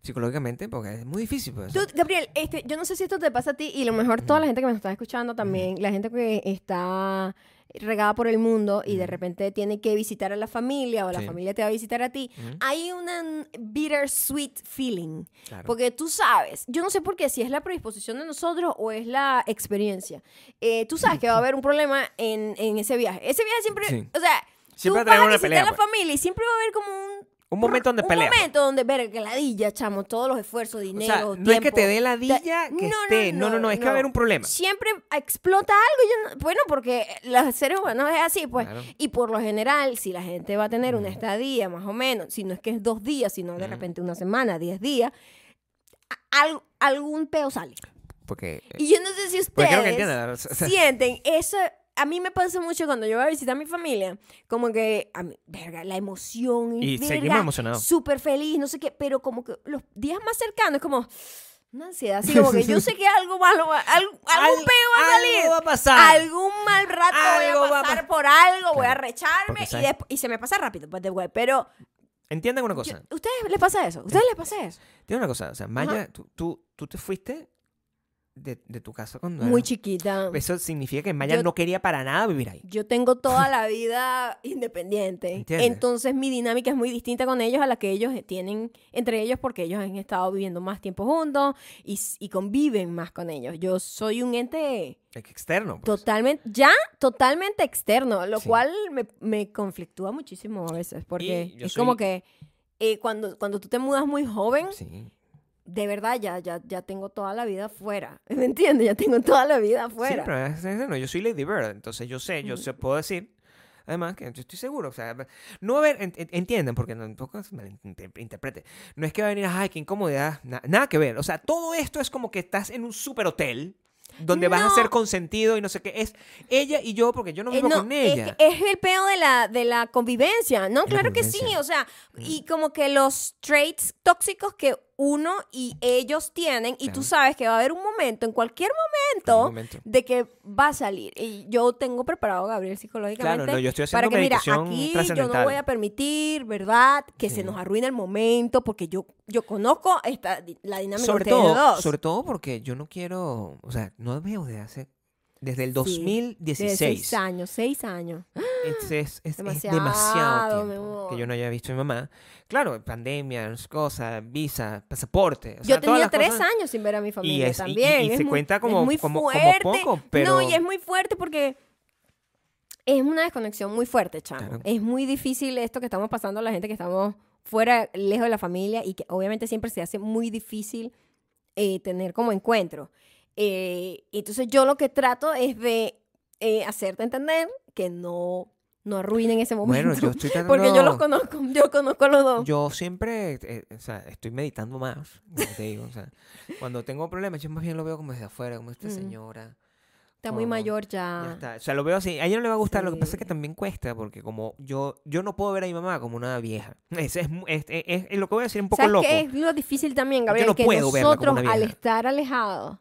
psicológicamente porque es muy difícil. Pues.
Tú, Gabriel, este, yo no sé si esto te pasa a ti y lo mejor toda la gente que me está escuchando también, la gente que está regada por el mundo y de repente tiene que visitar a la familia o la
Sí.
familia te va a visitar a ti, hay un bittersweet feeling.
Claro.
Porque tú sabes, yo no sé por qué, si es la predisposición de nosotros o es la experiencia. Eh, tú sabes que va a haber un problema en, en ese viaje. Ese viaje siempre,
Sí.
o sea,
Siempre
tú
va a
vas visitar
pelea,
a la
pues.
familia y siempre va a haber como un...
Un momento donde
un
pelea. pues.
momento donde, ver, que ladilla, chamo, todos los esfuerzos,
O
dinero,
sea, no es que te dé la dilla
Te-
que
no, no,
esté. No, no, no, es que va a haber un problema.
Siempre explota algo. bueno, porque los seres humanos es así, pues.
Claro.
Y por lo general, si la gente va a tener una estadía, más o menos, si no es que es dos días, sino de repente una semana, diez días, al- algún peo sale.
Porque...
Y yo no sé si ustedes
o
sienten eso. A mí me pasa mucho cuando yo voy a visitar a mi familia, como que, a mí, verga, la emoción
Y
verga,
seguimos emocionados.
Súper feliz, no sé qué, pero como que los días más cercanos es como una ansiedad, así como que yo sé que algo malo, va- algo, algún
Al-
peo va a salir.
Algo va a pasar.
Algún mal rato
Algo
voy
va
a
a
pasar
pa-
por algo, voy a
Claro,
recharme y, y se me pasa rápido, pues de web. Pero,
Entiendan una
yo-
cosa.
¿ustedes les pasa eso? ¿Ustedes les pasa eso?
Tiene una cosa. O sea, Maya, tú, tú, tú te fuiste de, de tu casa cuando
Muy chiquita.
Eso significa que Maya
Yo-
no quería para nada vivir ahí.
Yo tengo toda la vida independiente.
¿Entiendes?
Entonces mi dinámica es muy distinta con ellos a la que ellos tienen entre ellos porque ellos han estado viviendo más tiempo juntos y, y conviven más con ellos. Yo soy un ente
Externo. pues.
totalmente, ya totalmente externo, lo
Sí.
cual me, me conflictúa muchísimo a veces porque es
soy-
como que eh, cuando, cuando tú te mudas muy joven,
Sí.
De verdad ya, ya, ya tengo toda la vida afuera. ¿Me entiendes? Ya tengo toda la vida
Sí,
afuera.
pero es- es- no, yo soy Lady Bird, entonces yo sé, yo sé, puedo decir. Además, que yo estoy seguro, o sea, no va a haber, ent- ent- entiendan, porque no, tampoco se malinterprete, no es que va a venir, ay, qué incomodidad, na- nada que ver, o sea, todo esto es como que estás en un super hotel, donde vas a
No.
ser consentido y no sé qué, es ella y yo, porque yo no
Eh,
vivo
no,
con
es
ella.
que Es, el peo de la, de la convivencia, ¿no?
La
Claro que sí, o sea, y como que los traits tóxicos que uno y ellos tienen, y tú sabes que va a haber un momento, en cualquier
En
momento, de que va a salir. Y yo tengo preparado a Gabriel psicológicamente.
Claro, no, yo estoy
para que, mira, aquí yo no voy a permitir, ¿verdad? Que
Sí.
se nos arruine el momento, porque yo, yo conozco esta, la dinámica
sobre
de
todo,
dos.
sobre todo porque yo no quiero, o sea, no veo desde hace, desde el
Sí,
2016.
De seis años, seis años.
es, es- es- es
Demasiado,
demasiado, tiempo que yo no haya visto a mi mamá. Claro, pandemia, cosas, visa, pasaporte. o
Yo
sea,
tenía tres
cosas-
años sin ver a mi familia
y-
también.
y se
muy-
cuenta como-
muy
como- como poco,
No,
pero-
y es muy fuerte porque es una desconexión muy fuerte, chamo.
Claro.
Es muy difícil esto que estamos pasando la gente que estamos fuera, lejos de la familia y que obviamente siempre se hace muy difícil eh, tener como encuentro. Eh, entonces yo lo que trato es de eh, hacerte entender que no, no arruinen ese momento.
Bueno, yo estoy tratando...
Porque yo los conozco, yo conozco a los dos.
Yo siempre, eh, o sea, estoy meditando más, como te digo. O sea, cuando tengo problemas, yo más bien lo veo como desde afuera, como esta
Mm.
señora.
Está muy
como-
mayor
Ya
ya.
está. O sea, lo veo así. A ella no le va a gustar. Lo que pasa es que
Sí.
también cuesta, porque como yo yo no puedo ver a mi mamá como una vieja. Ese es, mu- es, es- es lo que voy a decir un poco
¿Sabes
loco.
qué es lo difícil también, Gabriel?
no
que
puedo verla como
nosotros,
una
al
vieja.
estar alejados,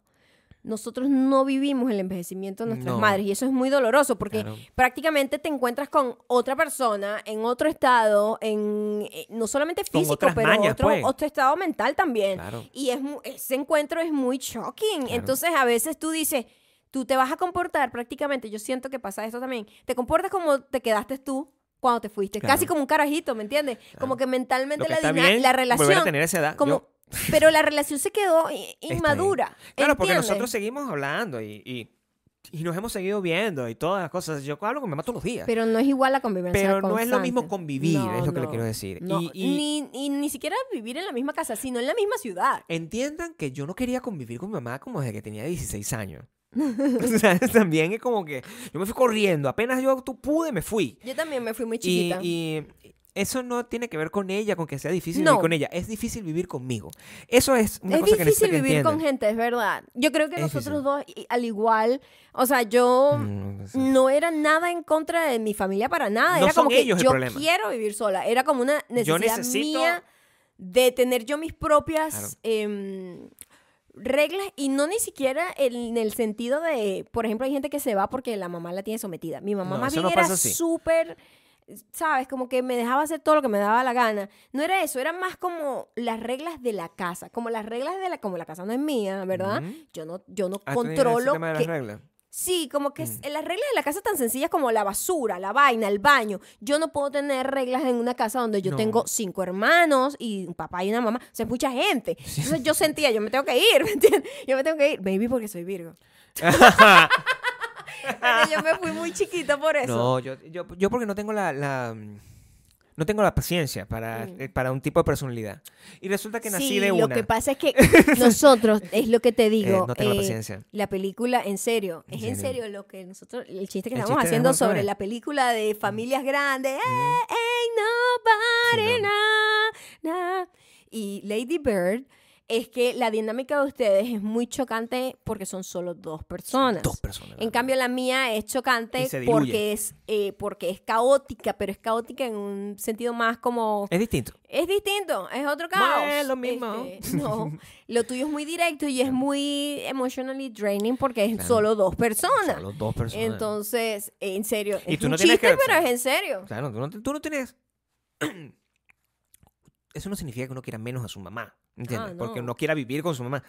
nosotros no vivimos el envejecimiento de nuestras
No.
madres. Y eso es muy doloroso porque
Claro.
prácticamente te encuentras con otra persona en otro estado, en eh, no solamente físico, pero
mañas,
otro,
pues.
otro estado mental también.
Claro.
Y es ese encuentro es muy shocking.
Claro.
Entonces, a veces tú dices, tú te vas a comportar prácticamente, yo siento que pasa esto también, te comportas como te quedaste tú cuando te fuiste, casi como un carajito, ¿me entiendes? Como que mentalmente
que
la,
bien,
la
volver a
relación,
tener esa edad.
como,
Yo-
pero la relación se quedó inmadura.
Claro, porque
¿entiendes?
nosotros seguimos hablando y, y, y nos hemos seguido viendo y todas las cosas. Yo hablo con mi mamá todos los días.
Pero no es igual la convivencia
Pero no es lo mismo
constante.
convivir,
No,
es lo que le
no,
quiero decir.
no.
Y, y
Ni, y ni siquiera vivir en la misma casa, sino en la misma ciudad.
entiendan que yo no quería convivir con mi mamá como desde que tenía 16 años. o sea, también es como que yo me fui corriendo. Apenas yo tú pude, me fui.
Yo también me fui muy
Y,
chiquita.
y eso no tiene que ver con ella, con que sea difícil
No.
vivir con ella. Es difícil vivir conmigo. Eso es una
es
cosa que necesito
difícil
que
vivir con gente, es verdad. Yo creo que
Es
nosotros
difícil.
dos, al igual, o sea, yo
Mm, sí.
no era nada en contra de mi familia para nada.
No
era como que
ellos el
yo
problema.
quiero vivir sola. Era como una necesidad
necesito-
mía de tener yo mis propias
Claro.
em, reglas y no ni siquiera en el sentido de, por ejemplo, hay gente que se va porque la mamá la tiene sometida. Mi mamá
No,
más bien
no
era súper, ¿sabes? Como que me dejaba hacer todo lo que me daba la gana. No era eso, era más como las reglas de la casa, como las reglas de la, como la casa no es mía, ¿verdad? Yo no, yo no
Ah,
controlo
tema de
que-
las reglas.
Sí, como que
Mm.
las reglas de la casa tan sencillas como la basura, la vaina, el baño. Yo no puedo tener reglas en una casa donde yo
No.
tengo cinco hermanos y un papá y una mamá. O sea, mucha gente. Entonces yo sentía, yo me tengo que ir, ¿me entiendes? Yo me tengo que ir. Baby, porque soy Virgo. Yo me fui muy chiquita por eso.
No, yo, yo, yo porque no tengo la, la, mm, no tengo la paciencia para,
Mm.
eh, para un tipo de personalidad. Y resulta que nací
sí,
de
lo
una.
que pasa es que nosotros, es lo que te digo,
Eh, no tengo
eh,
paciencia.
la película, en serio, es en
serio.
serio lo que nosotros, el chiste que
El
estamos
chiste
haciendo sobre la película de familias grandes, eh, ain't nobody,
Sí, no.
na, na. Y Lady Bird es que la dinámica de ustedes es muy chocante porque son solo dos personas.
Dos personas.
En cambio, la mía es chocante porque es, eh, porque es caótica, pero es caótica en un sentido más como...
Es distinto.
Es distinto, es otro
No
caos.
es lo mismo.
Este, no, lo tuyo es muy directo y es muy emotionally draining porque es
Claro.
solo dos personas.
Solo dos personas.
Entonces, en serio,
Y
es
tú
un
no tienes
chiste,
que-
pero es en serio.
Claro, tú no, tú no tienes. Eso no significa que uno quiera menos a su mamá. ¿Entiendes?
Ah,
Porque
no.
no quiera vivir con su mamá.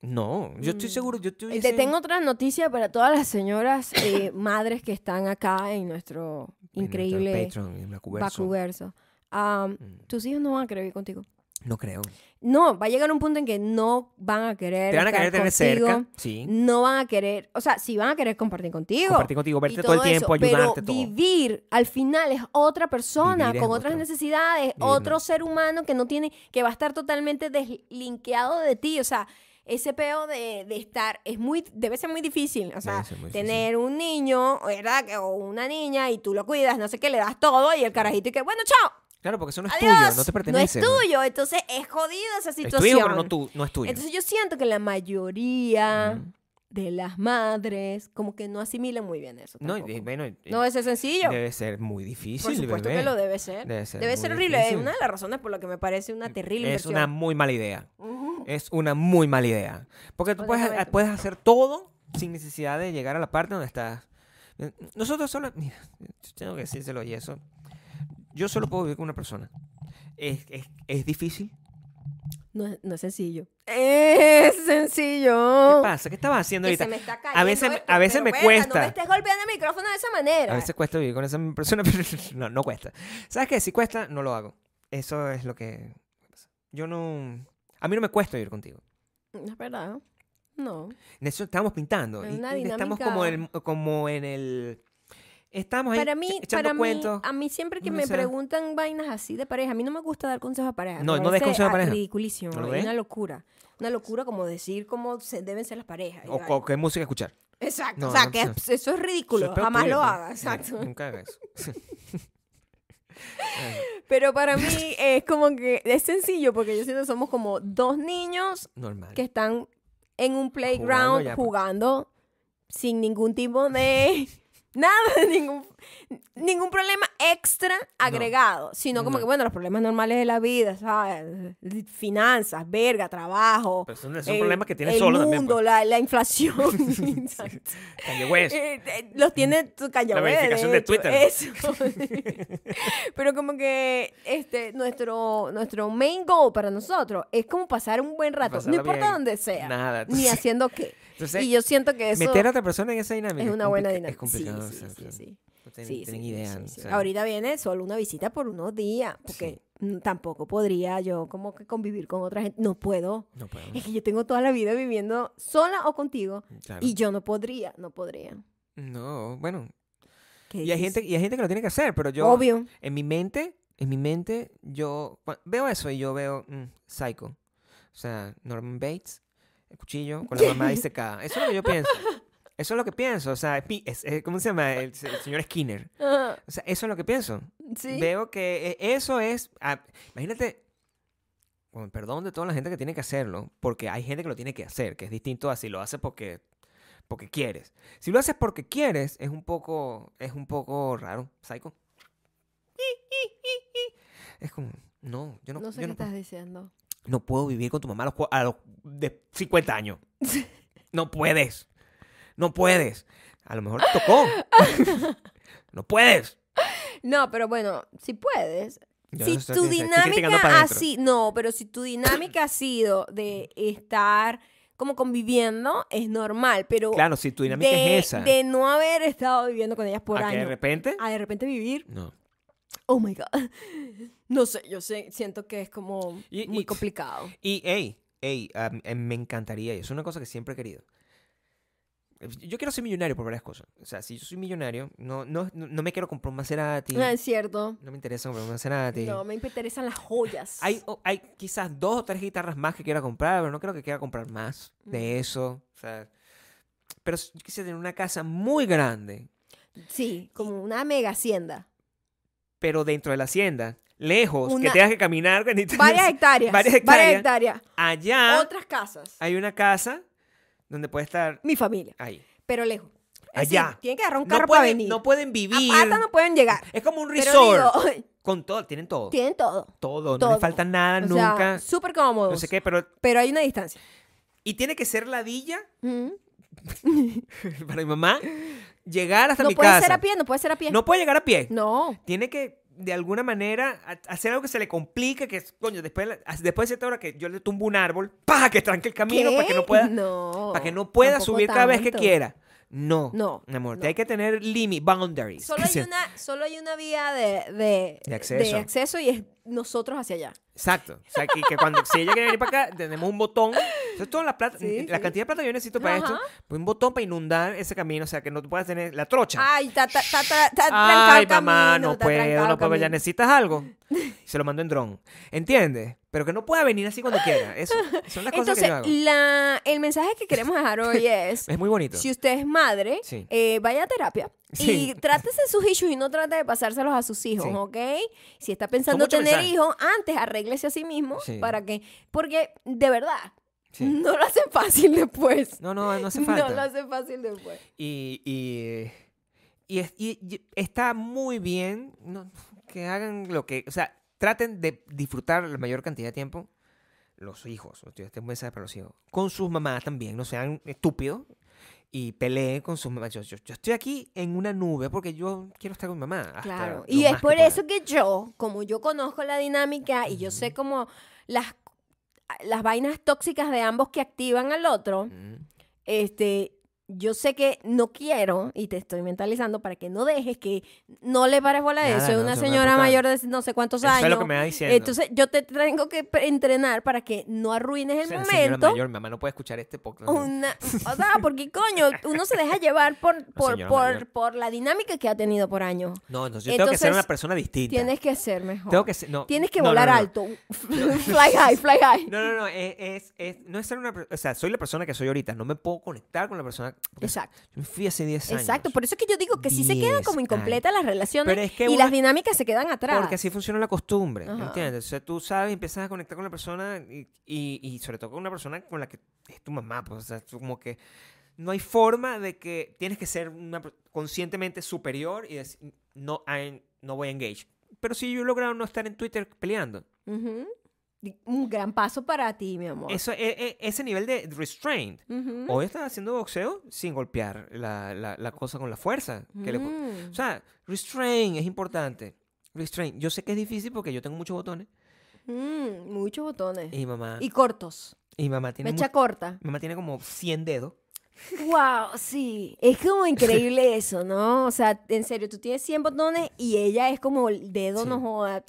No, yo estoy
Mm.
seguro. Yo
Te tengo otra noticia para todas las señoras eh, madres que están acá en nuestro
en nuestro
increíble
Patreon, en la Cuberso.
Bacuverso. Am,
Mm,
tus hijos no van a querer vivir contigo.
No creo.
No, va a llegar un punto en que no van a querer
Te van a querer tener
contigo,
cerca. Sí.
No van a querer, o sea, sí van a querer compartir contigo.
Compartir contigo, verte
y
todo el
todo
tiempo,
eso,
ayudarte,
pero
todo.
vivir al final es otra persona
Vivir
con otras
otra.
necesidades,
Vivir
otro
no.
ser humano que no tiene, que va a estar totalmente deslinkeado de ti, o sea, ese peo de, de estar es muy, debe ser muy difícil, o sea,
muy difícil.
tener un niño, ¿verdad? O una niña y tú lo cuidas, no sé qué, le das todo y el carajito y que, bueno, chao,
Claro, porque eso no es
adiós,
tuyo, no te pertenece.
No es tuyo, entonces es jodida esa
Es tu
situación.
hijo, pero no, tú, no es tuyo.
Entonces yo siento que la mayoría
Mm.
de las madres como que no asimilan muy bien eso.
no,
tampoco.
de- bueno,
No debe ser sencillo.
debe ser muy difícil.
Por supuesto
bebé.
que lo debe ser.
Debe ser
Debe ser horrible. Es una de las razones por las que me parece una terrible
Es
inversión.
una muy mala idea.
Ujú.
Es una muy mala idea. Porque tú puedes, puedes hacer todo sin necesidad de llegar a la parte donde estás. Nosotros solo. Mira, tengo que decírselo y eso. Yo solo puedo vivir con una persona. Es, es, es difícil.
No, es- no es sencillo. Es
¿Qué
sencillo.
pasa? ¿Qué estabas haciendo
Que
ahorita?
se me está cayendo
veces me-
esto,
a veces
pero
me
verga,
cuesta.
No me estés golpeando el micrófono de esa manera.
A veces cuesta vivir con esa persona, pero no, no cuesta. ¿Sabes qué? Si cuesta, no lo hago. Eso es lo que pasa. Yo no... A mí no me cuesta vivir contigo.
Es verdad. No.
En eso estábamos pintando.
Es
Y,
una
y estamos como, el, como en el... estamos ahí
Para mí,
ech- echando
para mí,
cuentos.
a mí siempre que
no
me preguntan vainas así de pareja, a mí no me gusta dar consejos a pareja.
No,
me
no des consejos a pareja.
Ridiculísimo,
¿No
es una locura. Una locura como decir cómo se deben ser las parejas.
O, qué música escuchar.
Exacto,
No,
o sea, que es- eso es ridículo,
Eso es peor
jamás
tuyo,
lo
pues.
haga, exacto.
Nunca haga eso.
Pero para mí es como que es sencillo porque yo siento que somos como dos niños
Normal.
que están en un playground
ya, pues.
jugando sin ningún tipo de nada, ningún ningún problema extra agregado, sino como
No.
que bueno, los problemas normales de la vida, ¿sabes? Finanzas, verga, trabajo.
Pero son, son
el-
problemas que tienes
el
solo también.
mundo,
pues.
la, la inflación.
Kanye West.
Eh, eh, los tiene tu
La verificación de
hecho,
Twitter.
Eso. Pero como que este nuestro nuestro main goal para nosotros es como pasar un buen rato, no importa
bien.
dónde sea,
Nada.
ni haciendo qué.
Entonces,
y yo siento que eso
meter a otra persona en esa dinámica
es una buena dinámica.
Es complicado.
Sí,
o sea,
sí, sí.
No tienen,
Sí,
tienen
sí,
idea. o sea,
Ahorita viene solo una visita por unos días, porque tampoco podría yo como que convivir con otra gente. No puedo.
No puedo.
Es que yo tengo toda la vida viviendo sola o contigo
Claro.
y yo no podría, no podría.
No, bueno. Y hay, gente, y hay gente que lo tiene que hacer, pero yo.
Obvio.
En mi mente, en mi mente, yo cua- veo eso y yo veo mm, Psycho. O sea, Norman Bates, el cuchillo, con la mamá disecada. Eso es lo que yo pienso. Eso es lo que pienso. O sea, es es- es- ¿cómo se llama? El, se- el señor Skinner.
Ah,
O sea, eso es lo que pienso.
sí.
Veo que eh, eso es. ah, imagínate. Con perdón de toda la gente que tiene que hacerlo, porque hay gente que lo tiene que hacer, que es distinto a si lo haces porque, porque quieres. Si lo haces porque quieres, es un poco, es un poco raro, psycho. Es como, no, yo no,
No sé
yo
qué
no,
estás diciendo.
No puedo vivir con tu mamá a los, a los de 50 años. No puedes. No puedes. A lo mejor te tocó. no puedes.
No, pero bueno, si puedes.
Yo
si tu dinámica sido, no, pero si tu dinámica ha sido de estar como conviviendo, es normal, pero
Claro, si tu dinámica
de,
es esa.
de no haber estado viviendo con ellas por
a que de
años,
repente.
a de repente vivir,
No.
oh my god, no sé, yo sé, siento que es como
Y-
muy
y-
complicado.
Y, hey, hey, um, eh, me encantaría, es una cosa que siempre he querido. Yo quiero ser millonario por varias cosas. O sea, si yo soy millonario, no, no, no me quiero comprar un Maserati.
No, es cierto.
No me interesa comprar un Maserati.
No, me interesan las joyas.
Hay, hay quizás dos o tres guitarras más que quiera comprar, pero no creo que quiera comprar más
Mm.
de eso. O sea, pero yo quisiera tener una casa muy grande,
Sí, como una mega hacienda.
pero dentro de la hacienda, lejos, que tengas que caminar. que ni-
Varias hectáreas.
Varias
Varias
hectáreas.
hectáreas.
Allá
Otras casas.
hay una casa donde puede estar
Mi familia.
ahí.
Pero lejos. Es decir,
Allá.
tienen que agarrar un
No
carro para
pueden,
venir.
no pueden
A
vivir.
pata no pueden llegar.
Es como un resort.
digo,
Con todo, tienen todo.
tienen todo.
Todo, no les falta nada
O
nunca.
súper cómodos.
no sé qué, pero.
Pero hay una distancia.
Y tiene que ser ladilla
Ujú.
para mi mamá llegar hasta
No
mi
puede
casa.
ser a pie, no puede ser a pie.
No puede llegar a pie.
No.
Tiene que, de alguna manera, ha- hacer algo que se le complique, que es, coño, después, de la- después de cierta hora que yo le tumbo un árbol, para que tranque el camino,
¿Qué?
para que no pueda,
No.
para que no pueda subir cada vez que quiera. No.
No,
Mi amor,
no.
te hay que tener limit, boundaries.
Solo hay, una, solo hay una vía de, de,
De acceso.
acceso y es nosotros hacia allá.
Exacto. O sea, que, que cuando, si ella quiere venir para acá, tenemos un botón. Eso es toda la plata,
Sí,
la
sí.
cantidad de plata que yo necesito para esto. Pues un botón para inundar ese camino, o sea, que no tú puedas tener la trocha.
Ay, ta, ta, ta, ta
Ay, mamá,
camino,
no puedo, no puedo, ya
camino.
necesitas algo. Se lo mando en dron. ¿Entiendes? Pero que no pueda venir así cuando quiera. Eso son las cosas que
Entonces,
yo hago.
la, el mensaje que queremos dejar hoy es,
Es muy bonito.
si usted es madre,
Sí.
eh, vaya a terapia
Sí.
y trátese sus issues y no trate de pasárselos a sus hijos,
Sí.
¿ok? Si está pensando tener hijos, antes arréglese a sí mismo
Sí.
para que, porque de verdad, no lo hacen fácil después.
No, no, no hace
No
falta.
lo hacen fácil después.
Y, y, y, es- y- y está muy bien no, que hagan lo que... O sea, traten de disfrutar la mayor cantidad de tiempo los hijos. Este es un mensaje para los hijos. Con sus mamás también. No sean estúpidos. Y peleen con sus mamás. Yo, yo- yo estoy aquí en una nube porque yo quiero estar con mi mamá. hasta
Claro. Y es por eso que yo, como yo conozco la dinámica y yo sé como las, las vainas tóxicas de ambos que activan al otro, este, yo sé que no quiero, y te estoy mentalizando para que no dejes que no le pares bola de eso. Es
no,
una
no
señora mayor de no sé cuántos
Eso
años.
es lo que me va diciendo.
Entonces yo te tengo que entrenar para que no arruines el
Esa señora
momento.
mayor, mi mamá no puede escuchar este podcast.
Una, o sea, porque coño, uno se deja llevar por, por,
señora
por, por la dinámica que ha tenido por años.
No, entonces yo tengo que ser
Entonces,
una persona distinta.
Tienes que ser mejor.
Tengo que ser- no,
Tienes que
no, no,
volar
no, no.
alto. fly high, fly high.
No, no, no, es, es, es- no es ser una, o sea, soy la persona que soy ahorita, no me puedo conectar con la persona.
Exacto.
Yo me fui hace 10 años.
Exacto, por eso es que yo digo que sí se quedan
10
como incompletas las relaciones
Pero es que
y
uno-
las dinámicas se quedan atrás.
Porque así funciona la costumbre,
Ajá.
¿entiendes? O sea, tú sabes, empiezas a conectar con la persona y, y, y sobre todo con una persona con la que es tu mamá, pues, o sea, tú como que no hay forma de que tienes que ser una, conscientemente superior y decir, no, I- no voy a engage. Pero si yo he logrado no estar en Twitter peleando,
Ujú. Un gran paso para ti, mi amor.
eso, e- e- ese nivel de restraint.
Ujú.
Hoy estás haciendo boxeo sin golpear la, la- la cosa con la fuerza. que le-
Mm.
o sea, restraint es importante. Restraint. Yo sé que es difícil porque yo tengo muchos botones.
Mm, muchos botones.
Y mamá,
Y cortos.
y mamá tiene,
Mecha corta.
mamá tiene como 100 dedos.
Wow, sí. Es como increíble eso, ¿no? O sea, en serio, tú tienes 100 botones y ella es como el dedo
Sí.
no joda.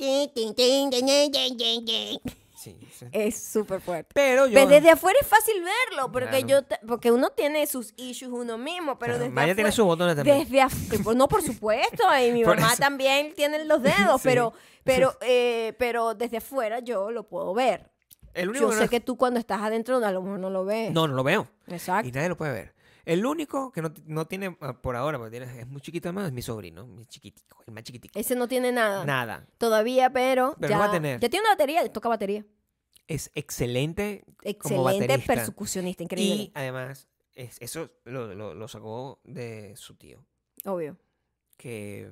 Sí, sí.
Es súper fuerte.
Pero yo...
Pero desde afuera es fácil verlo, porque
Claro.
yo porque uno tiene sus issues uno mismo, pero
Claro,
desde
Maya tiene
afuera-
sus botones también.
Desde afuera, no, por supuesto, y mi
Por
mamá
eso.
también tiene los dedos,
Sí.
pero, pero, eh, pero desde afuera yo lo puedo ver.
El único
Yo
que
sé
no...
que tú cuando estás adentro a lo mejor no lo ves.
No, no lo veo.
Exacto.
Y nadie lo puede ver. El único que no, no tiene ah, por ahora, porque tiene- es muy chiquito además, es mi sobrino, mi chiquitico, el más chiquitico.
Ese no tiene nada.
Nada.
Todavía, pero,
Pero
ya,
no va a tener.
ya tiene una batería, toca batería.
Es excelente como
Excelente
baterista.
percusionista, increíble.
Y además, es- eso lo, lo- lo sacó de su tío,
Obvio.
que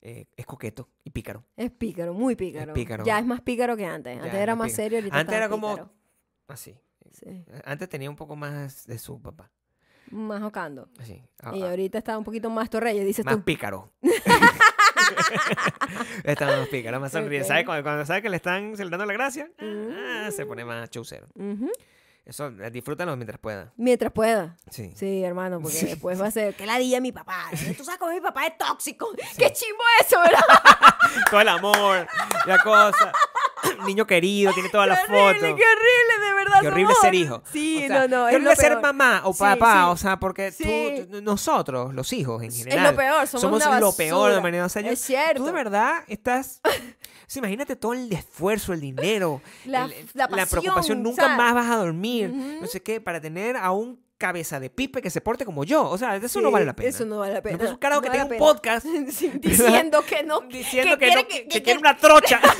eh, es coqueto y pícaro.
Es pícaro, muy pícaro.
pícaro.
Ya es más pícaro que antes. Antes
Ya,
era más
pícaro.
serio,
Antes era como-
pícaro.
Así.
Sí,
Antes tenía un poco más de su papá.
Más jocando.
Así.
Y
Ah,
ahorita está un poquito más torreyes, dices
más
tú.
pícaro. está más pícaro, más sonríe.
Ok.
¿Sabe? Cuando, cuando sabe que le están celebrando la gracia, ah, se pone más chaucero.
Ujú.
Eso, eh, disfrútalo mientras pueda.
Mientras pueda.
Sí.
Sí, hermano, porque después va a ser que ladilla mi papá. Tú sabes cómo mi papá es tóxico. Qué chimbo eso, ¿verdad?
Todo el amor, la cosa. Niño querido, tiene todas las
horrible,
fotos.
qué horrible, verdad.
Qué horrible
somos-
ser hijo.
Sí,
O sea,
no, no.
Qué
es
horrible ser mamá o papá,
sí.
o sea, porque tú-
Sí.
tú- nosotros, los hijos en
Es
general,
lo peor, somos, una
lo peor de humanidad. O sea, yo-
Es cierto.
Tú de verdad estás... Sí, imagínate todo el esfuerzo, el dinero,
La-
el-
la
preocupación.
pasión,
Nunca
¿sabes?
más vas a dormir, no sé qué, para tener a un cabeza de pipe que se porte como yo. O sea, eso no vale la pena.
Eso no vale la pena.
No, pues, un carajo
No
que
vale
tenga un podcast
Sí, diciendo que no.
diciendo que,
quiere
no, que, que quiere una trocha.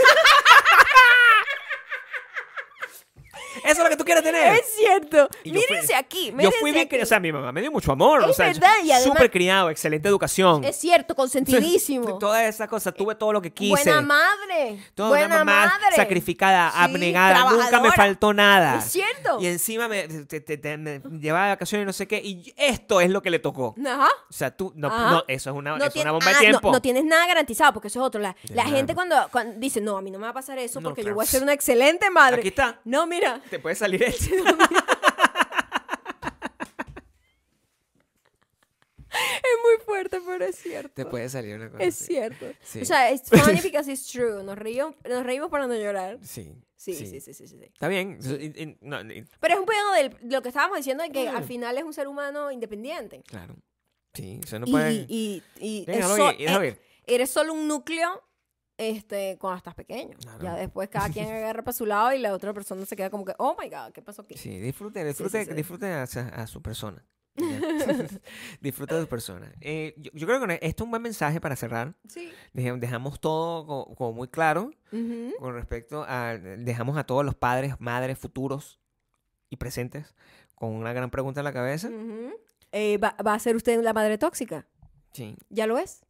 Eso es lo que tú quieres tener.
Es cierto.
Yo
Mírense aquí.
Yo
mírense
fui bien criado, o sea, mi mamá me dio mucho amor, o
Es
sea,
verdad, y además-
súper criado, excelente educación.
Es cierto, consentidísimo.
Toda esa cosa, tuve todo lo que quise.
Buena madre.
Toda
buena
una mamá
madre.
sacrificada,
Sí,
abnegada, nunca me faltó nada.
Es cierto.
Y encima me, te- te- te- me llevaba de vacaciones y no sé qué, y esto es lo que le tocó.
Ajá.
O sea, tú, no, eso es una, eso
tiene-
una bomba de
ah,
tiempo.
No, tienes nada garantizado, porque eso es otro. La, gente cuando, cuando dice, no, a mí no me va a pasar eso porque
claro.
yo voy a ser una excelente madre.
Aquí está.
No, mira.
Te puede salir esto.
Es muy fuerte, pero es cierto.
Te puede salir una cosa
Es
así.
cierto.
Sí.
O sea, es funny because it's true. Nos reímos, nos reímos para no llorar.
Sí.
Sí, sí, sí, sí, sí. sí.
Está bien. No,
Pero es un pedo de lo que estábamos diciendo de que
Mm.
al final es un ser humano independiente.
claro. Sí, eso no
Y-
puede.
y, y, y es so- eh,
ir.
eres solo un núcleo este, cuando estás pequeño.
Claro.
Ya después cada quien agarra para su lado y la otra persona se queda como que, oh my God, ¿qué pasó aquí?
Sí, disfrute, disfrute,
sí, sí.
disfrute a, a su persona. Disfruta de su persona. Eh, yo, yo creo que esto es un buen mensaje para cerrar.
Sí.
Dejamos todo co- como, muy claro con respecto a... Dejamos a todos los padres, madres, futuros y presentes con una gran pregunta en la cabeza.
Eh, ¿va, va a ser usted la madre tóxica?
Sí.
¿Ya lo es?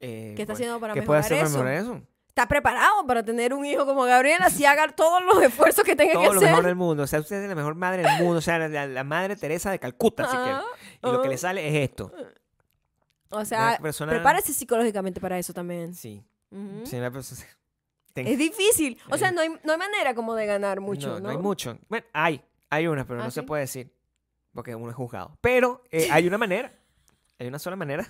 Eh,
¿Qué está
bueno,
haciendo para
¿Qué puede
mejorar
hacer para
eso?
mejorar eso?
¿Está preparado para tener un hijo como Gabriela? Si haga todos los esfuerzos que tenga
Todo
que
lo
hacer.
mejor del mundo. O sea, usted es la mejor madre del mundo. O sea, la, la madre Teresa de Calcuta, si quiere.
Ah,
Y lo que
ah.
le sale es esto.
O sea,
persona-
prepárese psicológicamente para eso también.
Sí. Sí, una persona- Ten-
Es difícil. O sea, no hay, no hay manera como de ganar mucho, ¿no?
no, no hay mucho. Bueno, hay. Hay una, pero
¿Ah,
no se
sí?
puede decir. porque uno es juzgado. Pero eh, hay una manera, hay una sola manera.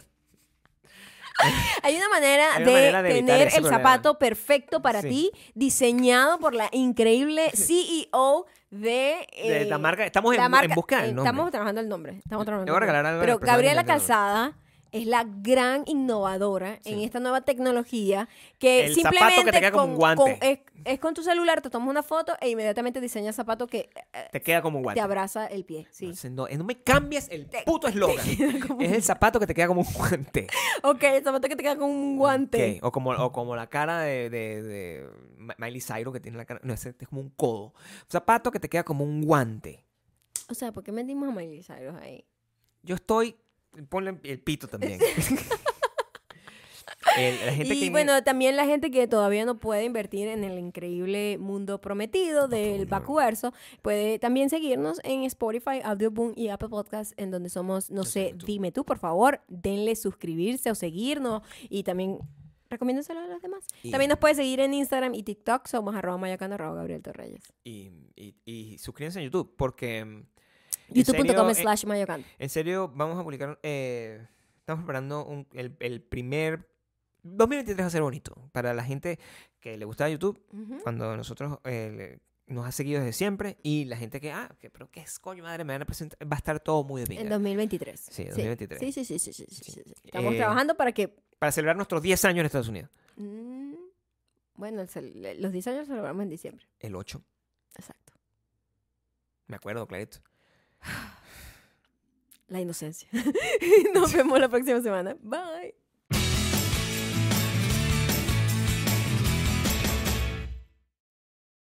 Hay una manera,
Hay una
de,
manera de evitar
tener el
problema.
zapato perfecto para
Sí.
ti, diseñado por la increíble CEO de,
De
eh,
la marca, estamos en,
la marca-
en busca del nombre.
Estamos trabajando el nombre. Estamos trabajando
Le voy a
el nombre.
regalar algo a la
Pero Gabriela. Calzada es la gran innovadora en esta nueva tecnología que
El zapato
simplemente
que te queda como
con,
un guante.
con- es, es con tu celular, te tomas una foto e inmediatamente diseñas zapato que eh,
Te queda como un guante.
te abraza el pie. Sí.
No, no me cambies el puto eslogan.
como
Es el zapato que te queda como un guante.
Ok, el zapato que te queda con un guante.
O, como, o como la cara de, de, de Miley Cyrus que tiene la cara. No, ese es como un codo. Un zapato que te queda como un guante.
O sea, ¿por qué metimos a Miley Cyrus ahí?
Yo estoy. Ponle el pito también. El- la gente
y
que.
bueno, también la gente que todavía no puede invertir en el increíble mundo prometido del Bacuverso, puede también seguirnos en Spotify, Audioboom y Apple Podcasts, en donde somos, no sé,
tú.
dime tú, por favor, denle suscribirse o seguirnos y también recomiéndenselo a los demás.
Y-
También nos puede seguir en Instagram y TikTok, somos arroba Gabriel Torreyes.
Y, y, y suscríbanse en YouTube porque.
youtube.com
eh,
slash mayacano.
En serio, vamos a publicar. eh, estamos preparando un- el, el primer. 2023 va a ser bonito. Para la gente que le gusta YouTube,
Ujú.
cuando nosotros eh, nos ha seguido desde siempre. Y la gente que, ah, que, pero qué es coño madre, me van a presentar. Va a estar todo muy de pinga.
En 2023.
Sí, 2023.
Sí, sí, sí, sí, sí. Estamos
Eh,
trabajando para que
Para celebrar nuestros 10 años en Estados Unidos.
Mm, Bueno, los 10 años los celebramos en diciembre.
El 8.
Exacto.
Me acuerdo, clarito.
La inocencia. Nos vemos la próxima semana. Bye.